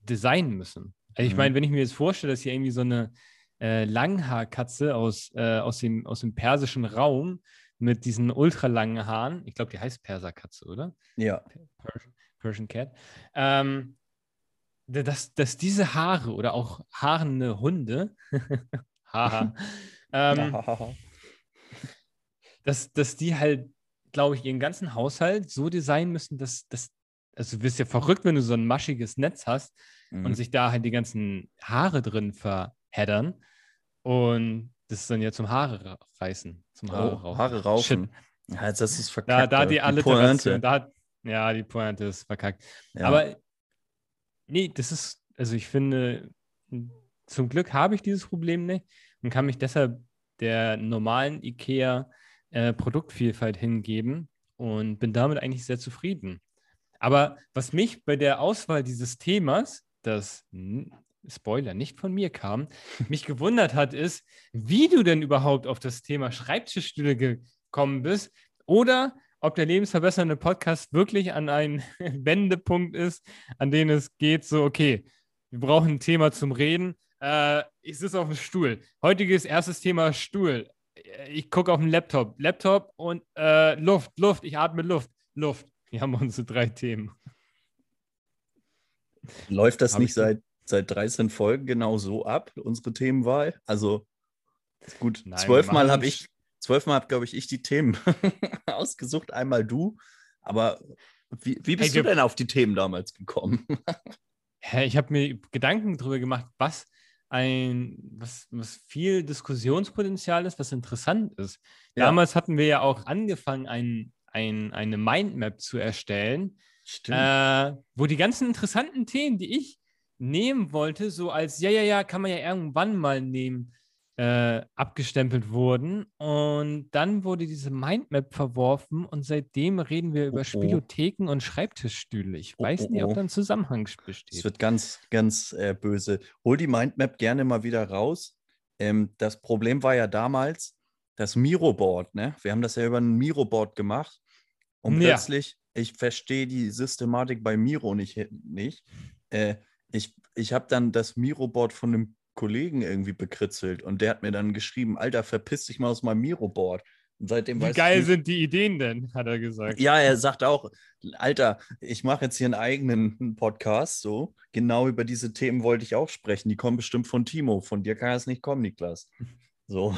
designen müssen. Also ich mhm. meine, wenn ich mir jetzt vorstelle, dass hier irgendwie so eine äh, Langhaarkatze aus, äh, aus, dem, aus dem persischen Raum mit diesen ultralangen Haaren, ich glaube, die heißt Perserkatze, oder? Ja. Persian, Persian Cat. Ähm, dass, dass diese Haare oder auch haarende Hunde, (laughs) haha, (laughs) ähm, dass, dass die halt, glaube ich, ihren ganzen Haushalt so designen müssen, dass, dass also du wirst ja verrückt, wenn du so ein maschiges Netz hast mhm. und sich da halt die ganzen Haare drin verheddern und das dann ja zum Haare reißen, zum Haare oh, raufen. Haare raufen. Ja, jetzt hast du es verkackt. Da, da die Alliteration, da, ja, die Pointe ist verkackt. Ja. Aber nee, das ist, also ich finde, zum Glück habe ich dieses Problem nicht und kann mich deshalb der normalen IKEA äh, Produktvielfalt hingeben und bin damit eigentlich sehr zufrieden. Aber was mich bei der Auswahl dieses Themas, das Spoiler nicht von mir kam, (laughs) mich gewundert hat, ist, wie du denn überhaupt auf das Thema Schreibtischstühle gekommen bist oder ob der lebensverbessernde Podcast wirklich an einen (laughs) Wendepunkt ist, an dem es geht, so, okay, wir brauchen ein Thema zum Reden. Äh, ich sitze auf dem Stuhl. Heutiges erstes Thema Stuhl. Ich gucke auf den Laptop. Laptop und äh, Luft, Luft. Ich atme Luft, Luft. Wir haben unsere drei Themen. Läuft das Hab nicht seit, seit 13 Folgen genau so ab, unsere Themenwahl? Also gut, zwölfmal habe ich, zwölfmal habe, glaube ich, ich die Themen (laughs) ausgesucht, einmal du. Aber wie, wie bist hey, du denn auf die Themen damals gekommen? (laughs) ich habe mir Gedanken darüber gemacht, was ein, was, was viel Diskussionspotenzial ist, was interessant ist. Ja. Damals hatten wir ja auch angefangen, ein, ein, eine Mindmap zu erstellen, äh, wo die ganzen interessanten Themen, die ich nehmen wollte, so als, ja, ja, ja, kann man ja irgendwann mal nehmen, äh, abgestempelt wurden. Und dann wurde diese Mindmap verworfen und seitdem reden wir über oh, oh. Spielotheken und Schreibtischstühle. Ich oh, weiß oh, nicht, ob oh. da ein Zusammenhang besteht. Es wird ganz, ganz äh, böse. Hol die Mindmap gerne mal wieder raus. Ähm, das Problem war ja damals das Miro-Board. Ne? Wir haben das ja über ein Miro-Board gemacht. Und ja. plötzlich, ich verstehe die Systematik bei Miro nicht. nicht. Äh, ich ich habe dann das Miro-Board von einem Kollegen irgendwie bekritzelt und der hat mir dann geschrieben, Alter, verpiss dich mal aus meinem Miro-Board. Seitdem Wie geil ich, sind die Ideen denn, hat er gesagt. Ja, er sagt auch, Alter, ich mache jetzt hier einen eigenen Podcast, so. Genau über diese Themen wollte ich auch sprechen. Die kommen bestimmt von Timo. Von dir kann es nicht kommen, Niklas. So.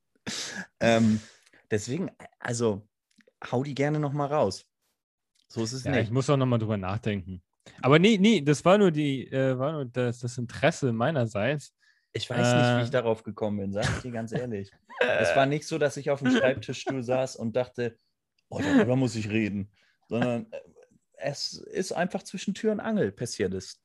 (laughs) ähm, deswegen, also, hau die gerne nochmal raus. So ist es ja, nicht. Ich muss auch nochmal drüber nachdenken. Aber nee, nee, das war nur, die, äh, war nur das, das Interesse meinerseits. Ich weiß äh, nicht, wie ich äh. darauf gekommen bin, sag ich dir ganz ehrlich. (laughs) es war nicht so, dass ich auf dem Schreibtischstuhl saß und dachte, oh, darüber muss ich reden, sondern äh, es ist einfach zwischen Tür und Angel passiert ist.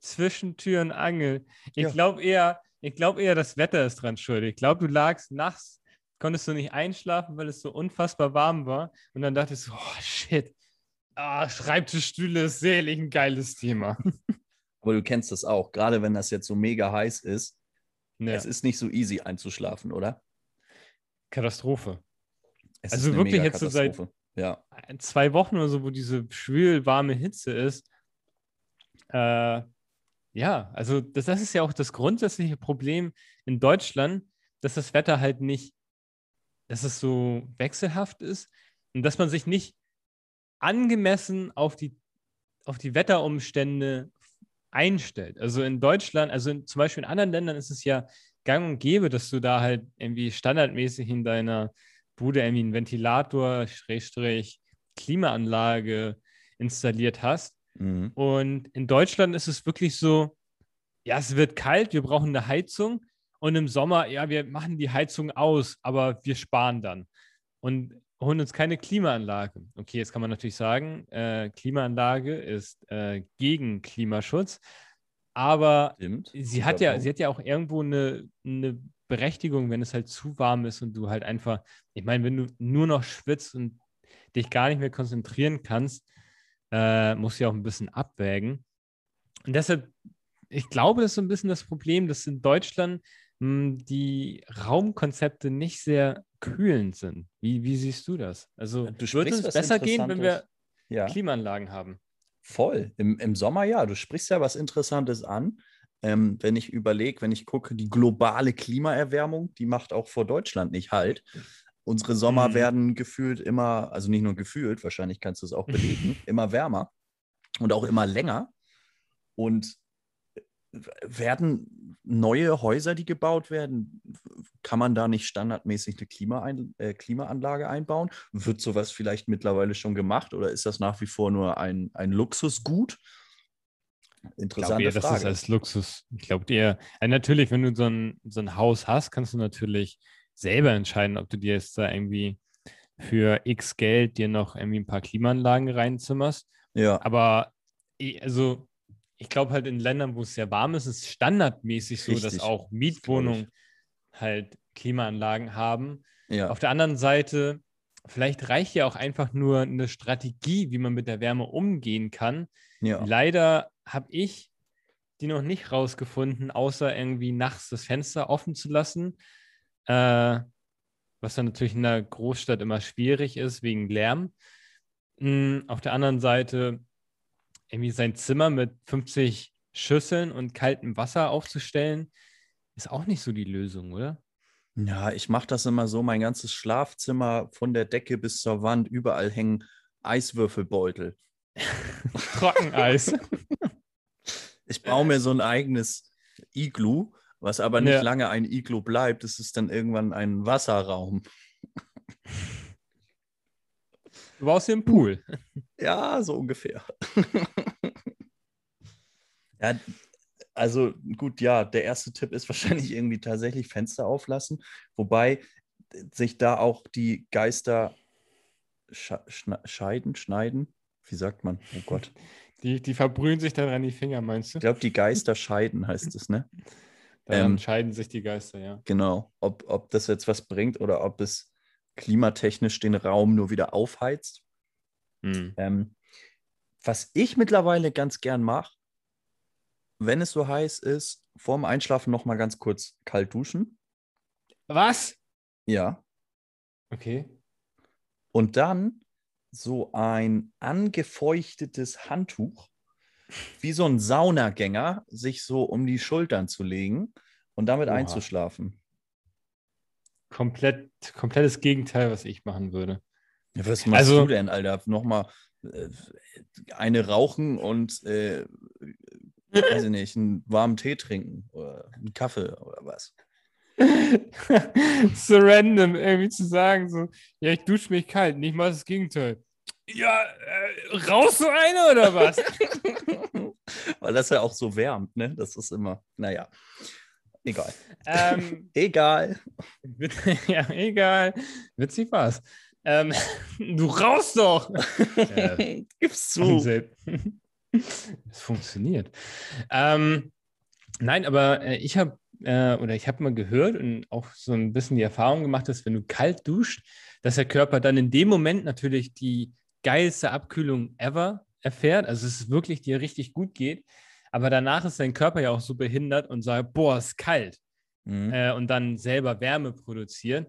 Zwischen Tür und Angel. Ich ja. glaube eher, ich glaube eher, das Wetter ist dran schuld. Ich glaube, du lagst nachts, konntest du nicht einschlafen, weil es so unfassbar warm war. Und dann dachtest du, oh shit, Ah, Schreibtischstühle ist selig ein geiles Thema. (laughs) Aber du kennst das auch, gerade wenn das jetzt so mega heiß ist. Ja. Es ist nicht so easy einzuschlafen, oder? Katastrophe. Es also wirklich jetzt so seit ja. zwei Wochen oder so, wo diese schwül warme Hitze ist. Äh, ja, also das, das ist ja auch das grundsätzliche Problem in Deutschland, dass das Wetter halt nicht, dass es so wechselhaft ist und dass man sich nicht angemessen auf die, auf die Wetterumstände einstellt. Also in Deutschland, also in, zum Beispiel in anderen Ländern ist es ja gang und gäbe, dass du da halt irgendwie standardmäßig in deiner Bude irgendwie einen Ventilator, Schrägstrich, Klimaanlage installiert hast. Mhm. Und in Deutschland ist es wirklich so, ja, es wird kalt, wir brauchen eine Heizung. Und im Sommer, ja, wir machen die Heizung aus, aber wir sparen dann. Und holen uns keine Klimaanlage. Okay, jetzt kann man natürlich sagen, äh, Klimaanlage ist äh, gegen Klimaschutz, aber Stimmt. sie hat ja, sie hat ja auch irgendwo eine, eine Berechtigung, wenn es halt zu warm ist und du halt einfach, ich meine, wenn du nur noch schwitzt und dich gar nicht mehr konzentrieren kannst, äh, musst du ja auch ein bisschen abwägen. Und deshalb, ich glaube, das ist so ein bisschen das Problem, dass in Deutschland die Raumkonzepte nicht sehr kühlend sind. Wie, wie siehst du das? Also du würde es besser gehen, wenn wir ja. Klimaanlagen haben? Voll. Im, Im Sommer ja. Du sprichst ja was Interessantes an. ähm, wenn ich überlege, wenn ich gucke, die globale Klimaerwärmung, die macht auch vor Deutschland nicht halt. Unsere Sommer mhm. werden gefühlt immer, also nicht nur gefühlt, wahrscheinlich kannst du es auch belegen, (laughs) immer wärmer und auch immer länger. Und werden neue Häuser, die gebaut werden, kann man da nicht standardmäßig eine Klimaein äh, Klimaanlage einbauen? Wird sowas vielleicht mittlerweile schon gemacht oder ist das nach wie vor nur ein, ein Luxusgut? Interessante ich glaube, Frage. Das ist als Luxus. Ich glaube dir, äh, natürlich, wenn du so ein, so ein Haus hast, kannst du natürlich selber entscheiden, ob du dir jetzt da irgendwie für X Geld dir noch irgendwie ein paar Klimaanlagen reinzimmerst. Ja. Aber also ich glaube halt in Ländern, wo es sehr warm ist, ist es standardmäßig so, Richtig. dass auch Mietwohnungen halt Klimaanlagen haben. Ja. Auf der anderen Seite, vielleicht reicht ja auch einfach nur eine Strategie, wie man mit der Wärme umgehen kann. Ja. Leider habe ich die noch nicht rausgefunden, außer irgendwie nachts das Fenster offen zu lassen. Äh, was dann natürlich in der Großstadt immer schwierig ist, wegen Lärm. Mhm, auf der anderen Seite irgendwie sein Zimmer mit 50 Schüsseln und kaltem Wasser aufzustellen, ist auch nicht so die Lösung, oder? Ja, ich mache das immer so, mein ganzes Schlafzimmer von der Decke bis zur Wand, überall hängen Eiswürfelbeutel. (laughs) Trockeneis. (laughs) ich baue mir so ein eigenes Iglu, was aber nicht ja. lange ein Iglu bleibt. Es ist dann irgendwann ein Wasserraum. Du hier einen Pool. Ja, so ungefähr. (laughs) ja, also gut, ja, der erste Tipp ist (laughs) wahrscheinlich irgendwie tatsächlich Fenster auflassen, wobei sich da auch die Geister scheiden, schneiden. Wie sagt man? Oh Gott. Die, die verbrühen sich dann an die Finger, meinst du? Ich glaube, die Geister scheiden heißt es, ne? Dann ähm, scheiden sich die Geister, ja. Genau. Ob, ob das jetzt was bringt oder ob es klimatechnisch den Raum nur wieder aufheizt. Mhm. Ähm, was ich mittlerweile ganz gern mache, wenn es so heiß ist, vorm Einschlafen noch mal ganz kurz kalt duschen. Was? Ja. Okay. Und dann so ein angefeuchtetes Handtuch, wie so ein Saunagänger, sich so um die Schultern zu legen und damit Oha. einzuschlafen. Komplett, komplettes Gegenteil, was ich machen würde. Ja, was machst also, du denn, Alter? Nochmal äh, eine rauchen und, äh, weiß ich nicht, einen warmen Tee trinken oder einen Kaffee oder was? (laughs) so random irgendwie zu sagen, so, ja, ich dusche mich kalt, nicht mal das Gegenteil. Ja, äh, raus so eine oder was? (laughs) Weil das ja auch so wärmt, ne? Das ist immer, naja. Egal. Ähm, (laughs) egal. (laughs) ja, egal. Witzig war's. Ähm, (laughs) du raus doch! äh, Gib's zu. Es funktioniert. Ähm, nein, aber äh, ich habe äh, oder ich habe mal gehört und auch so ein bisschen die Erfahrung gemacht, dass wenn du kalt duscht, dass der Körper dann in dem Moment natürlich die geilste Abkühlung ever erfährt. Also es ist wirklich dir richtig gut geht. Aber danach ist dein Körper ja auch so behindert und sagt, boah, ist kalt. Mhm. Äh, und dann selber Wärme produzieren.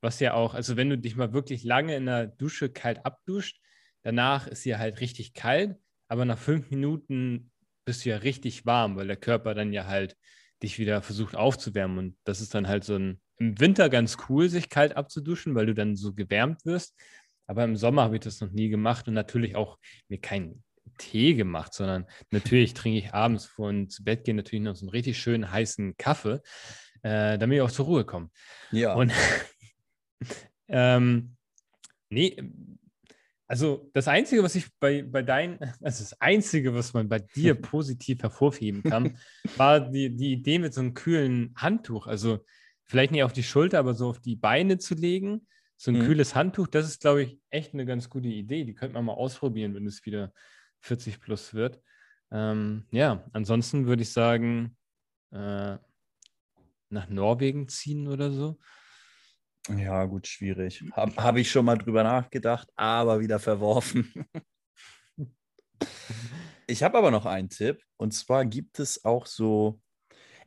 Was ja auch, also wenn du dich mal wirklich lange in der Dusche kalt abduscht, danach ist sie halt richtig kalt, aber nach fünf Minuten bist du ja richtig warm, weil der Körper dann ja halt dich wieder versucht aufzuwärmen. Und das ist dann halt so ein, im Winter ganz cool, sich kalt abzuduschen, weil du dann so gewärmt wirst. Aber im Sommer habe ich das noch nie gemacht und natürlich auch mir keinen Tee gemacht, sondern natürlich trinke ich abends vor zu Bett gehen natürlich noch so einen richtig schönen heißen Kaffee, äh, damit ich auch zur Ruhe komme. Ja. Und (laughs) ähm, nee, also das Einzige, was ich bei, bei deinen, also das Einzige, was man bei dir (laughs) positiv hervorheben kann, war die, die Idee mit so einem kühlen Handtuch. Also vielleicht nicht auf die Schulter, aber so auf die Beine zu legen. So ein mhm. kühles Handtuch, das ist, glaube ich, echt eine ganz gute Idee. Die könnte man mal ausprobieren, wenn es wieder 40 plus wird. Ähm, ja, ansonsten würde ich sagen, äh, nach Norwegen ziehen oder so. Ja, gut, schwierig. Habe hab ich schon mal drüber nachgedacht, aber wieder verworfen. (laughs) ich habe aber noch einen Tipp. Und zwar gibt es auch so,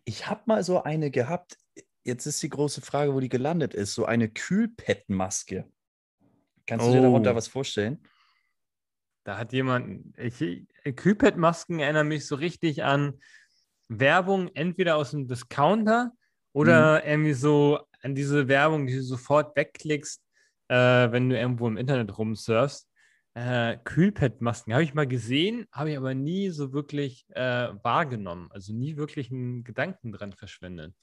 ich habe mal so eine gehabt. Jetzt ist die große Frage, wo die gelandet ist. So eine Kühlpad-Maske. Kannst du oh. dir darunter was vorstellen? Da hat jemand, ich, Kühlpad-Masken erinnern mich so richtig an Werbung entweder aus dem Discounter oder mhm. irgendwie so an diese Werbung, die du sofort wegklickst, äh, wenn du irgendwo im Internet rumsurfst. Äh, Kühlpad-Masken habe ich mal gesehen, habe ich aber nie so wirklich äh, wahrgenommen. Also nie wirklich einen Gedanken dran verschwendet.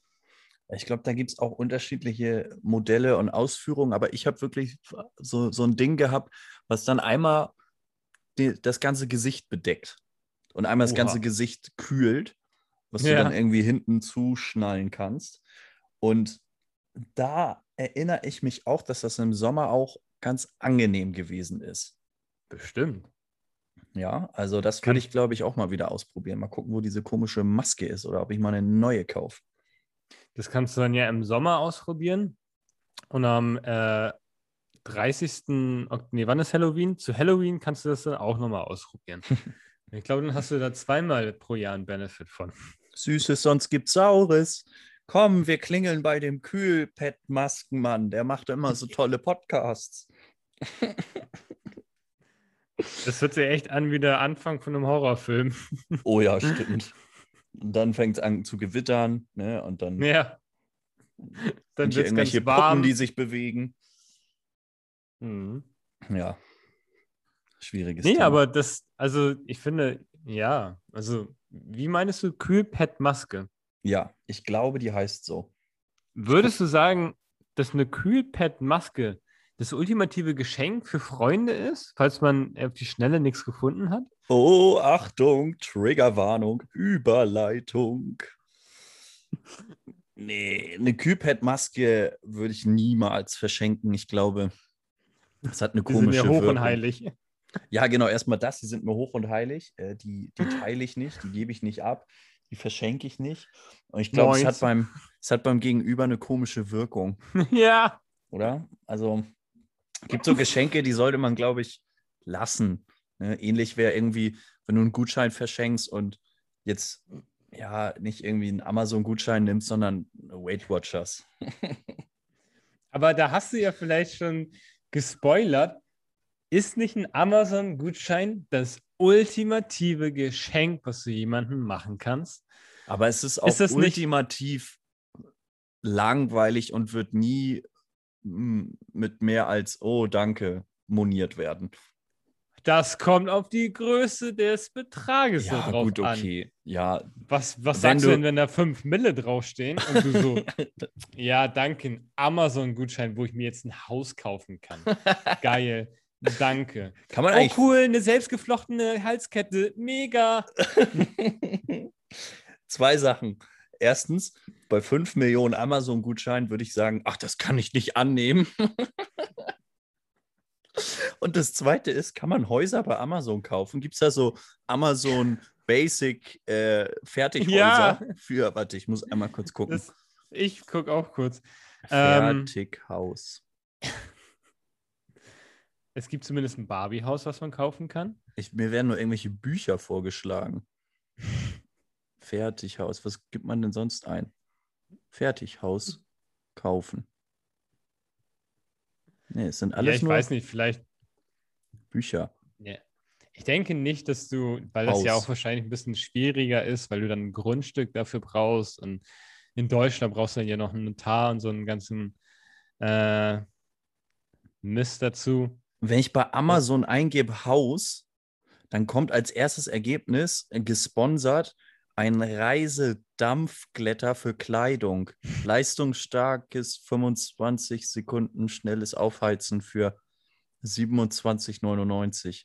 Ich glaube, da gibt es auch unterschiedliche Modelle und Ausführungen, aber ich habe wirklich so, so ein Ding gehabt, was dann einmal die, das ganze Gesicht bedeckt und einmal Oha. das ganze Gesicht kühlt, was ja. du dann irgendwie hinten zuschnallen kannst. Und da erinnere ich mich auch, dass das im Sommer auch ganz angenehm gewesen ist. Bestimmt. Ja, also das würde ich, glaube ich, auch mal wieder ausprobieren. Mal gucken, wo diese komische Maske ist oder ob ich mal eine neue kaufe. Das kannst du dann ja im Sommer ausprobieren. Und am äh, 30. Nee, wann ist Halloween? Zu Halloween kannst du das dann auch nochmal ausprobieren. (laughs) ich glaube, dann hast du da zweimal pro Jahr einen Benefit von. Süßes, sonst gibt's Saures. Komm, wir klingeln bei dem Kühlpad-Maskenmann. Der macht immer so tolle Podcasts. Das hört sich echt an wie der Anfang von einem Horrorfilm. (laughs) Oh ja, stimmt. (laughs) Und dann fängt es an zu gewittern, ne? Und dann. Ja. Dann wird irgendwelche Puppen, die sich bewegen. Mhm. Ja. Schwieriges Nee, Thema. aber das, also ich finde, ja, also wie meinst du Kühlpad-Maske? Ja, ich glaube, die heißt so. Würdest du sagen, dass eine Kühlpad-Maske das ultimative Geschenk für Freunde ist, falls man auf die Schnelle nichts gefunden hat? Oh, Achtung, Triggerwarnung, Überleitung. nee, eine Kühlpad-Maske würde ich niemals verschenken. Ich glaube, das hat eine komische die sind mir hoch Wirkung. und heilig. Ja, genau, erstmal das, die sind mir hoch und heilig. Äh, die, die teile ich nicht, die gebe ich nicht ab, die verschenke ich nicht. Und ich glaube, es hat, beim, es hat beim Gegenüber eine komische Wirkung. (laughs) Ja. Oder? Also, gibt so Geschenke, die sollte man, glaube ich, lassen. Ne? Ähnlich wäre irgendwie, wenn du einen Gutschein verschenkst und jetzt ja nicht irgendwie einen Amazon-Gutschein nimmst, sondern Weight Watchers. (laughs) Aber da hast du ja vielleicht schon gespoilert. Ist nicht ein Amazon-Gutschein das ultimative Geschenk, was du jemandem machen kannst? Aber es ist auch ist ultimativ langweilig und wird nie mit mehr als Oh, danke moniert werden. Das kommt auf die Größe des Betrages ja, drauf gut, okay. An. Ja. Was, was sagst du denn, wenn da 5 Mille draufstehen und du so, (laughs) ja, danke, ein Amazon-Gutschein, wo ich mir jetzt ein Haus kaufen kann. (laughs) Geil. Danke. Kann man oh, eigentlich... cool, eine selbstgeflochtene Halskette. Mega. (laughs) Zwei Sachen. Erstens, bei 5 Millionen Amazon-Gutscheinen würde ich sagen, ach, das kann ich nicht annehmen. Und das zweite ist, kann man Häuser bei Amazon kaufen? Gibt es da so Amazon Basic äh, Fertighäuser ja. für, warte, ich muss einmal kurz gucken. Das, ich gucke auch kurz. Ähm, Fertighaus. (laughs) es gibt zumindest ein Barbie-Haus, was man kaufen kann. Ich, mir werden nur irgendwelche Bücher vorgeschlagen. (laughs) Fertighaus. Was gibt man denn sonst ein? Fertighaus kaufen. Nee, es sind alles ja, ich nur weiß nicht, vielleicht Bücher. Ja. Ich denke nicht, dass du, weil das ja auch wahrscheinlich ein bisschen schwieriger ist, weil du dann ein Grundstück dafür brauchst und in Deutschland brauchst du ja noch einen Notar und so einen ganzen äh, Mist dazu. Wenn ich bei Amazon eingebe Haus, dann kommt als erstes Ergebnis gesponsert ein Reisedampfglätter für Kleidung. (laughs) Leistungsstarkes 25 Sekunden schnelles Aufheizen für 27,99.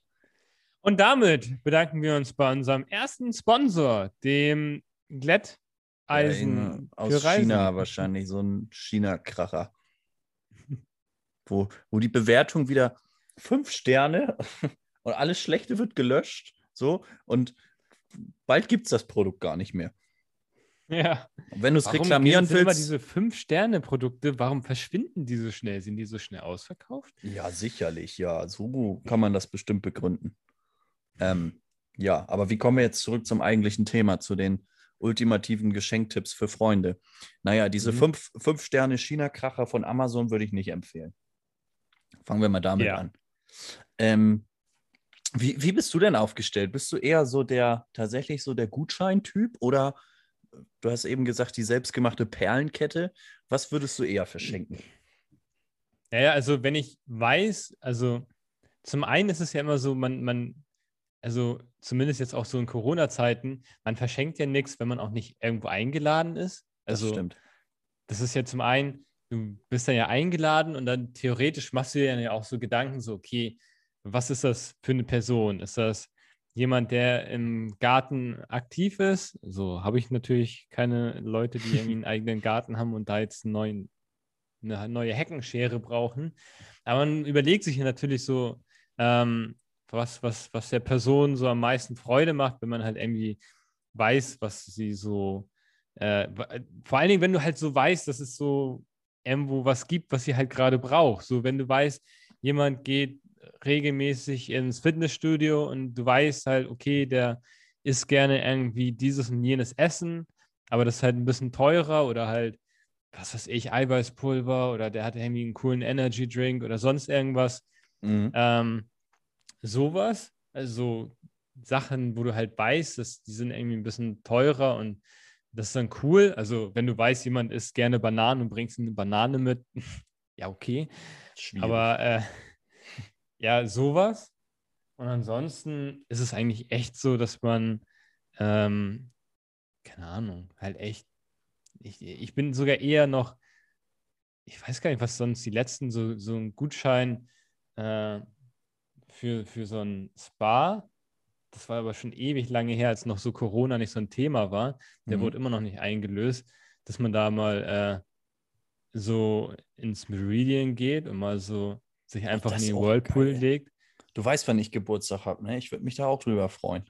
Und damit bedanken wir uns bei unserem ersten Sponsor, dem Glätteisen. Ja, aus China wahrscheinlich, so ein China-Kracher. (laughs) wo, wo die Bewertung wieder fünf Sterne (laughs) und alles Schlechte wird gelöscht. So, und bald gibt es das Produkt gar nicht mehr. Ja. Und wenn du es reklamieren willst. Immer diese Fünf-Sterne-Produkte, warum verschwinden die so schnell? Sind die so schnell ausverkauft? Ja, sicherlich, ja. So kann man das bestimmt begründen. Ähm, ja, aber wie kommen wir jetzt zurück zum eigentlichen Thema, zu den ultimativen Geschenktipps für Freunde? Naja, diese mhm. fünf, Sterne China-Kracher von Amazon würde ich nicht empfehlen. Fangen wir mal damit ja. an. Ähm, wie, wie bist du denn aufgestellt? Bist du eher so der tatsächlich so der Gutscheintyp oder du hast eben gesagt, die selbstgemachte Perlenkette. Was würdest du eher verschenken? Naja, also wenn ich weiß, also zum einen ist es ja immer so, man, man, also zumindest jetzt auch so in Corona-Zeiten, man verschenkt ja nichts, wenn man auch nicht irgendwo eingeladen ist. Also, das stimmt. Das ist ja zum einen, du bist dann ja eingeladen und dann theoretisch machst du dir ja auch so Gedanken, so, okay, was ist das für eine Person? Ist das jemand, der im Garten aktiv ist? So habe ich natürlich keine Leute, die irgendwie einen (laughs) eigenen Garten haben und da jetzt einen neuen, eine neue Heckenschere brauchen. Aber man überlegt sich natürlich so, ähm, was, was, was der Person so am meisten Freude macht, wenn man halt irgendwie weiß, was sie so, äh, vor allen Dingen, wenn du halt so weißt, dass es so irgendwo was gibt, was sie halt gerade braucht. So, wenn du weißt, jemand geht regelmäßig ins Fitnessstudio und du weißt halt, okay, der isst gerne irgendwie dieses und jenes Essen, aber das ist halt ein bisschen teurer oder halt, was weiß ich, Eiweißpulver oder der hat irgendwie einen coolen Energy Drink oder sonst irgendwas. Mhm. Ähm, sowas, also Sachen, wo du halt weißt, dass die sind irgendwie ein bisschen teurer und das ist dann cool. Also, wenn du weißt, jemand isst gerne Bananen und bringst eine Banane mit, (laughs) ja, okay. Schwierig. Aber äh, ja, sowas. Und ansonsten ist es eigentlich echt so, dass man, ähm, keine Ahnung, halt echt, ich, ich bin sogar eher noch, ich weiß gar nicht, was sonst die letzten, so, so ein Gutschein äh, für, für so ein Spa, das war aber schon ewig lange her, als noch so Corona nicht so ein Thema war. Der mhm. wurde immer noch nicht eingelöst, dass man da mal äh, so ins Meridian geht und mal so sich einfach in den Whirlpool geil. legt. Du weißt, wann ich Geburtstag habe, ne? Ich würde mich da auch drüber freuen.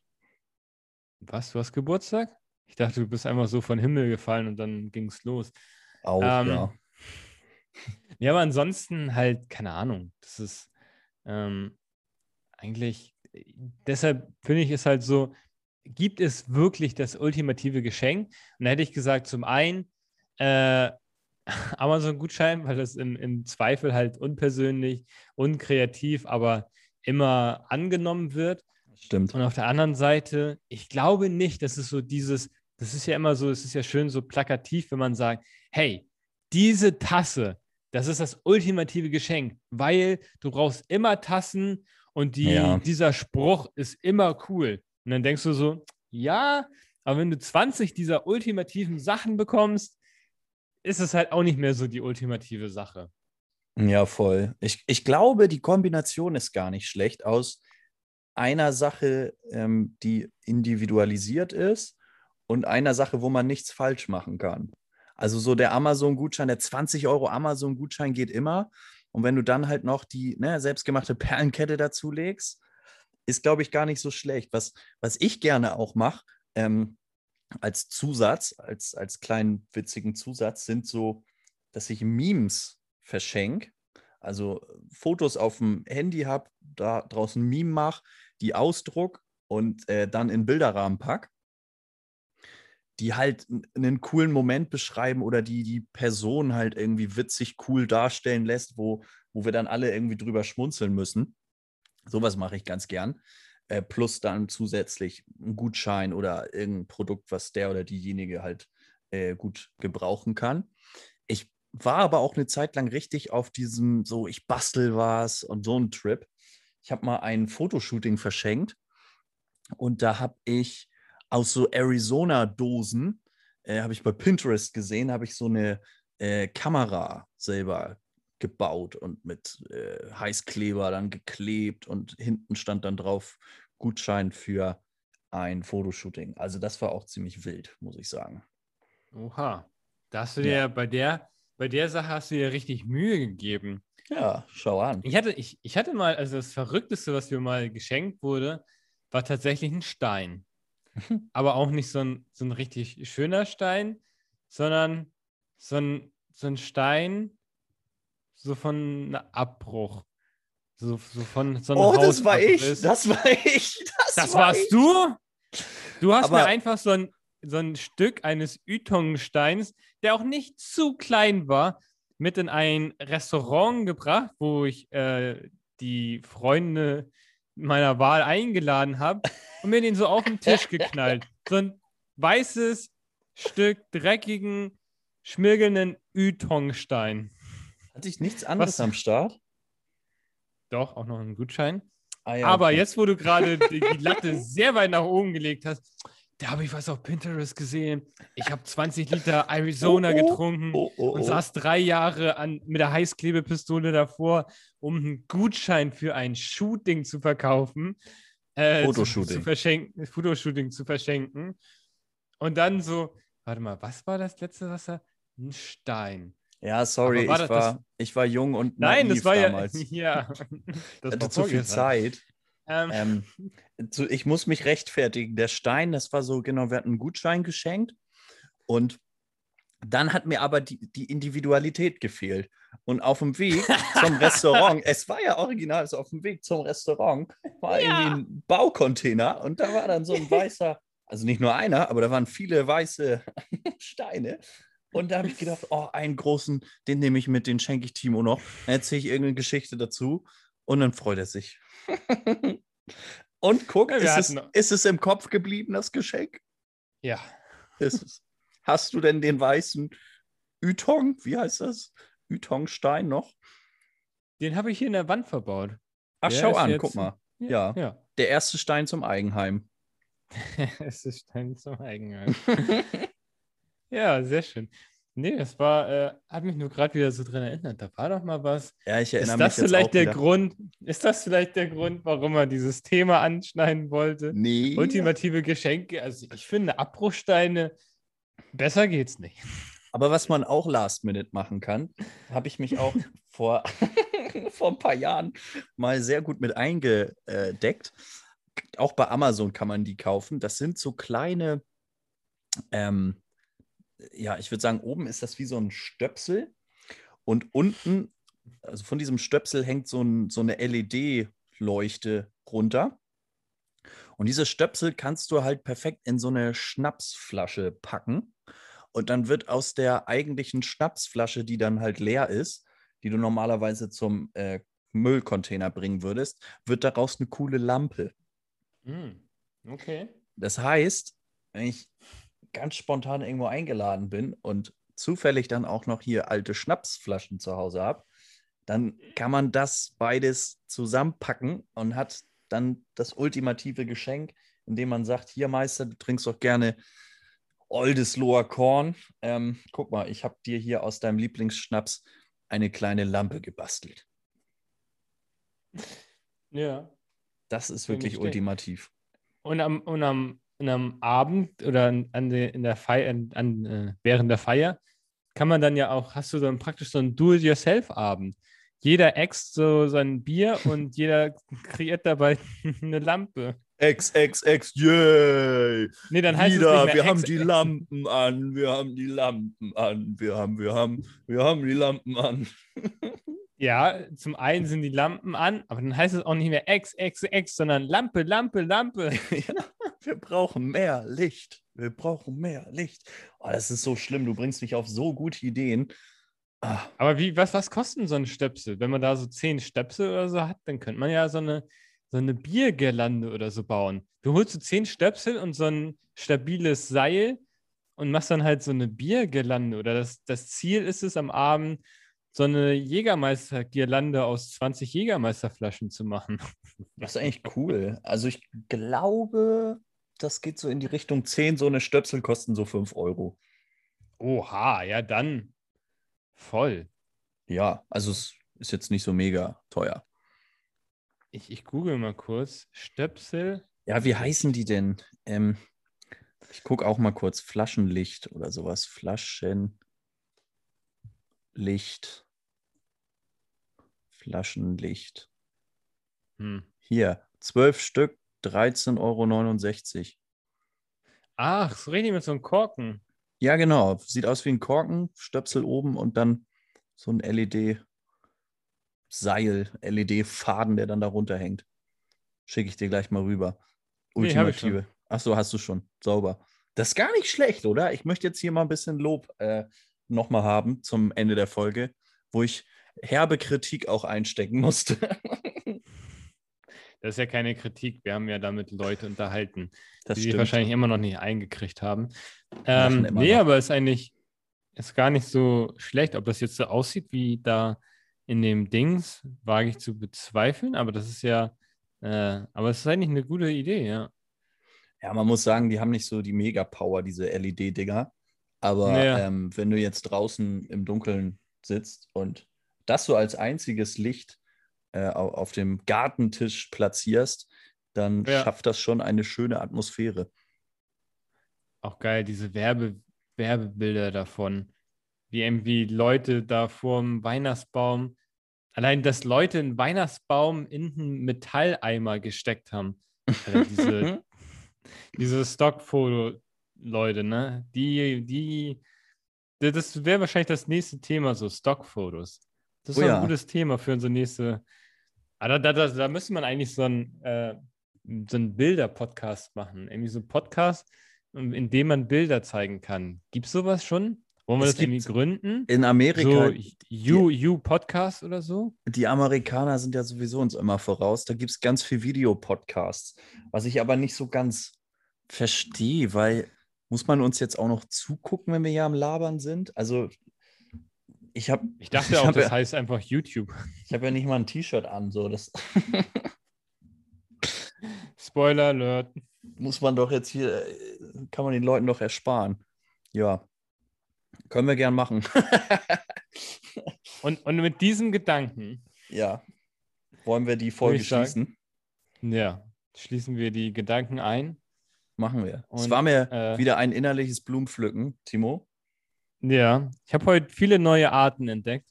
Was? Du hast Geburtstag? Ich dachte, du bist einfach so von Himmel gefallen und dann ging es los. Auch, ähm, ja. (laughs) Ja, aber ansonsten halt, keine Ahnung. Das ist ähm, eigentlich, deshalb finde ich es halt so, gibt es wirklich das ultimative Geschenk? Und da hätte ich gesagt, zum einen, äh, Amazon-Gutschein, weil das im, im Zweifel halt unpersönlich, unkreativ, aber immer angenommen wird. Stimmt. Und auf der anderen Seite, ich glaube nicht, dass es so dieses, das ist ja immer so, es ist ja schön so plakativ, wenn man sagt, hey, diese Tasse, das ist das ultimative Geschenk, weil du brauchst immer Tassen und die, ja. dieser Spruch ist immer cool. Und dann denkst du so, ja, aber wenn du 20 dieser ultimativen Sachen bekommst, ist es halt auch nicht mehr so die ultimative Sache. Ja, voll. Ich, ich glaube, die Kombination ist gar nicht schlecht aus einer Sache, ähm, die individualisiert ist und einer Sache, wo man nichts falsch machen kann. Also so der Amazon-Gutschein, der 20 Euro Amazon-Gutschein geht immer. Und wenn du dann halt noch die ne, selbstgemachte Perlenkette dazu legst, ist, glaube ich, gar nicht so schlecht. Was, was ich gerne auch mache, ähm, als Zusatz, als, als kleinen witzigen Zusatz, sind so, dass ich Memes verschenke. Also Fotos auf dem Handy habe, da draußen Meme mache, die ausdruck und äh, dann in Bilderrahmen pack, die halt einen coolen Moment beschreiben oder die die Person halt irgendwie witzig cool darstellen lässt, wo, wo wir dann alle irgendwie drüber schmunzeln müssen. Sowas mache ich ganz gern äh, plus dann zusätzlich ein Gutschein oder irgendein Produkt, was der oder diejenige halt äh, gut gebrauchen kann. Ich war aber auch eine Zeit lang richtig auf diesem so, ich bastel was und so ein Trip. Ich habe mal ein Fotoshooting verschenkt und da habe ich aus so Arizona-Dosen, äh, habe ich bei Pinterest gesehen, habe ich so eine äh, Kamera selber gebaut und mit äh, Heißkleber dann geklebt und hinten stand dann drauf Gutschein für ein Fotoshooting. Also das war auch ziemlich wild, muss ich sagen. Oha, da hast du dir ja. bei der, bei der Sache hast du dir richtig Mühe gegeben. Ja, schau an. Ich hatte, ich, ich hatte mal, also das Verrückteste, was mir mal geschenkt wurde, war tatsächlich ein Stein. (laughs) Aber auch nicht so ein, so ein richtig schöner Stein, sondern so ein, so ein Stein, so von einem Abbruch. So, so von so Oh, das war ich. Ist. Das war ich. Das, das war warst ich. du? Du hast Aber mir einfach so ein, so ein Stück eines Ytongsteins, der auch nicht zu klein war, mit in ein Restaurant gebracht, wo ich äh, die Freunde meiner Wahl eingeladen habe und mir den so auf den Tisch (laughs) geknallt. So ein weißes Stück dreckigen, schmirgelnden Ytongstein. Hatte ich nichts anderes Was? am Start? Doch, auch noch einen Gutschein. Ah, ja, Aber okay. jetzt, wo du gerade (laughs) die, Latte sehr weit nach oben gelegt hast, da habe ich was auf Pinterest gesehen. Ich habe 20 Liter Arizona oh, oh, getrunken oh, oh, und oh. saß drei Jahre an, mit der Heißklebepistole davor, um einen Gutschein für ein Shooting zu verkaufen. Äh, Fotoshooting. Zu, zu verschenken, Fotoshooting zu verschenken. Und dann so, warte mal, was war das letzte Wasser? Ein Stein. Ja, sorry, war ich, war, ich war jung und Nein, das war damals. (laughs) ja. ja (laughs) das hatte zu viel Zeit. Ähm. Ähm, ich muss mich rechtfertigen. Der Stein, das war so, genau, wir hatten einen Gutschein geschenkt und dann hat mir aber die, die Individualität gefehlt. Und auf dem Weg zum (laughs) Restaurant, es war ja original, also auf dem Weg zum Restaurant war ja. irgendwie ein Baucontainer und da war dann so ein weißer, also nicht nur einer, aber da waren viele weiße Steine. Und da habe ich gedacht, oh, einen großen, den nehme ich mit, den schenke ich Timo noch. Dann erzähle ich irgendeine Geschichte dazu und dann freut er sich. (laughs) und guck, ja, ist, es, ist es im Kopf geblieben, das Geschenk? Ja. Ist es. Hast du denn den weißen Ytong, wie heißt das? Ytongstein noch? Den habe ich hier in der Wand verbaut. Ach, der schau an, jetzt... guck mal. Ja, ja, Der erste Stein zum Eigenheim. (laughs) Der erste Stein zum Eigenheim. (laughs) ja, sehr schön. Nee, das war, äh, hat mich nur gerade wieder so dran erinnert. Da war doch mal was. Ja, ich erinnere ist das mich. Vielleicht jetzt der wieder. Grund, ist das vielleicht der Grund, warum er dieses Thema anschneiden wollte? Nee. Ultimative Geschenke. Also ich finde, Abbruchsteine, besser geht's nicht. Aber was man auch last minute machen kann, habe ich mich auch (laughs) vor, (laughs) vor ein paar Jahren mal sehr gut mit eingedeckt. Auch bei Amazon kann man die kaufen. Das sind so kleine ähm, ja, ich würde sagen, oben ist das wie so ein Stöpsel und unten, also von diesem Stöpsel hängt so, ein, so eine LED-Leuchte runter. Und diese Stöpsel kannst du halt perfekt in so eine Schnapsflasche packen. Und dann wird aus der eigentlichen Schnapsflasche, die dann halt leer ist, die du normalerweise zum äh, Müllcontainer bringen würdest, wird daraus eine coole Lampe. Mm, okay. Das heißt, wenn ich ganz spontan irgendwo eingeladen bin und zufällig dann auch noch hier alte Schnapsflaschen zu Hause habe, dann kann man das beides zusammenpacken und hat dann das ultimative Geschenk, indem man sagt, hier Meister, du trinkst doch gerne Oldesloher Korn. Ähm, guck mal, ich habe dir hier aus deinem Lieblingsschnaps eine kleine Lampe gebastelt. Ja. Das ist wirklich ultimativ. Und am, und am am Abend oder an, der, in der Feier, an, äh, während der Feier, kann man dann ja auch, hast du dann praktisch so einen Do-it-yourself-Abend. Jeder ext so sein Bier (laughs) und jeder kreiert dabei (laughs) eine Lampe. Ex, ex, ex, yay! Nee, dann heißt Wieder, es nicht wir haben die Lampen an, wir haben die Lampen an, wir haben, wir haben, wir haben die Lampen an. (laughs) Ja, zum einen sind die Lampen an, aber dann heißt es auch nicht mehr Ex, Ex, Ex, sondern Lampe, Lampe, Lampe. ja, wir brauchen mehr Licht. Wir brauchen mehr Licht. Oh, das ist so schlimm. Du bringst mich auf so gute Ideen. Ah. Aber wie, was, was kosten so ein Stöpsel? Wenn man da so zehn Stöpsel oder so hat, dann könnte man ja so eine, so eine Biergirlande oder so bauen. Du holst so zehn Stöpsel und so ein stabiles Seil und machst dann halt so eine Biergirlande. Oder das, das Ziel ist es am Abend, so eine Jägermeister-Girlande aus 20 Jägermeisterflaschen zu machen. Das ist eigentlich cool. Also ich glaube, das geht so in die Richtung 10. So eine Stöpsel kosten so 5 Euro. Oha, ja dann voll. Ja, also es ist jetzt nicht so mega teuer. Ich, ich google mal kurz. Stöpsel. Ja, wie heißen die denn? Ähm, ich gucke auch mal kurz. Flaschenlicht oder sowas. Flaschen. Licht. Flaschenlicht. Hm. Hier, zwölf Stück, 13,69 Euro. Ach, so richtig mit so einem Korken. Ja, genau. Sieht aus wie ein Korken, Stöpsel oben und dann so ein LED-Seil, LED-Faden, der dann da runterhängt. Schicke ich dir gleich mal rüber. Ultimative. Nee, Ach so, hast du schon. Sauber. Das ist gar nicht schlecht, oder? Ich möchte jetzt hier mal ein bisschen Lob äh, nochmal haben zum Ende der Folge, wo ich herbe Kritik auch einstecken musste. (laughs) das ist ja keine Kritik. Wir haben ja damit Leute unterhalten, das die sich wahrscheinlich immer noch nicht eingekriegt haben. Ähm, nee, noch. aber es ist eigentlich ist gar nicht so schlecht. Ob das jetzt so aussieht wie da in dem Dings, wage ich zu bezweifeln, aber das ist ja, äh, aber es ist eigentlich eine gute Idee, ja. Ja, man muss sagen, die haben nicht so die Mega-Power, diese LED-Dinger. Aber ja. ähm, wenn du jetzt draußen im Dunkeln sitzt und das so als einziges Licht äh, auf dem Gartentisch platzierst, dann ja. schafft das schon eine schöne Atmosphäre. Auch geil, diese Werbe Werbebilder davon, wie irgendwie Leute da vorm Weihnachtsbaum, allein, dass Leute einen Weihnachtsbaum in einen Metalleimer gesteckt haben. Also diese, (laughs) diese Stockfoto-Leute, ne? Die, die, das wäre wahrscheinlich das nächste Thema, so Stockfotos. Das ist oh, ein ja. gutes Thema für unsere nächste. Aber da, da, da müsste man eigentlich so einen, äh, so einen Bilder-Podcast machen. Irgendwie so ein Podcast, in dem man Bilder zeigen kann. Gibt es sowas schon? Wollen wir es das irgendwie gründen? In Amerika. So you, you Podcast oder so? Die Amerikaner sind ja sowieso uns immer voraus. Da gibt es ganz viel Videopodcasts. Was ich aber nicht so ganz verstehe, weil muss man uns jetzt auch noch zugucken, wenn wir hier am Labern sind? Also ich habe. Ich dachte (laughs) ich auch, das ja, heißt einfach YouTube. (laughs) Ich habe ja nicht mal ein T-Shirt an, so das. (laughs) Spoiler Alert. Muss man doch jetzt hier, kann man den Leuten doch ersparen. Ja. Können wir gern machen. und, und mit diesem Gedanken. Ja. Wollen wir die Folge schließen? ja. Schließen wir die Gedanken ein. Machen wir. Und, es war mir äh, wieder ein innerliches Blumenpflücken, Timo. Ja, ich habe heute viele neue Arten entdeckt.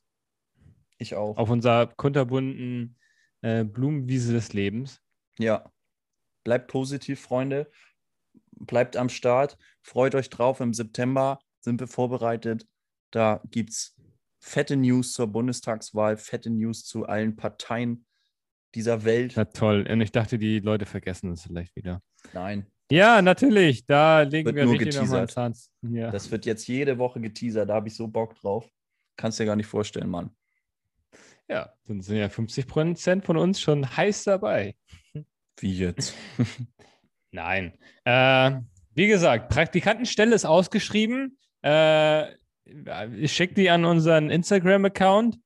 Ich auch. Auf unserer kunterbunten äh, Blumenwiese des Lebens. Ja. Bleibt positiv, Freunde. Bleibt am Start. Freut euch drauf. Im September sind wir vorbereitet. Da gibt es fette News zur Bundestagswahl, fette News zu allen Parteien dieser Welt. Ja, toll. Und ich dachte, die Leute vergessen es vielleicht wieder. Nein. Ja, natürlich. Da legen wird wir nur richtig nochmal Zahns. Ja. Das wird jetzt jede Woche geteasert. Da habe ich so Bock drauf. Kannst dir gar nicht vorstellen, Mann. Ja, dann sind ja 50 Prozent von uns schon heiß dabei. Wie jetzt? (laughs) Nein. Äh, wie gesagt, Praktikantenstelle ist ausgeschrieben. Äh, ich schicke die an unseren Instagram-Account.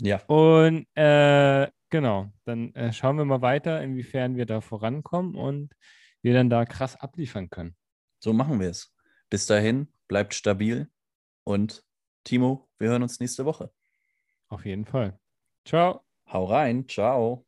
Ja. Und äh, genau, dann äh, schauen wir mal weiter, inwiefern wir da vorankommen und wir dann da krass abliefern können. So machen wir es. Bis dahin, bleibt stabil und Timo, wir hören uns nächste Woche. Auf jeden Fall. Ciao. Hau rein. Ciao.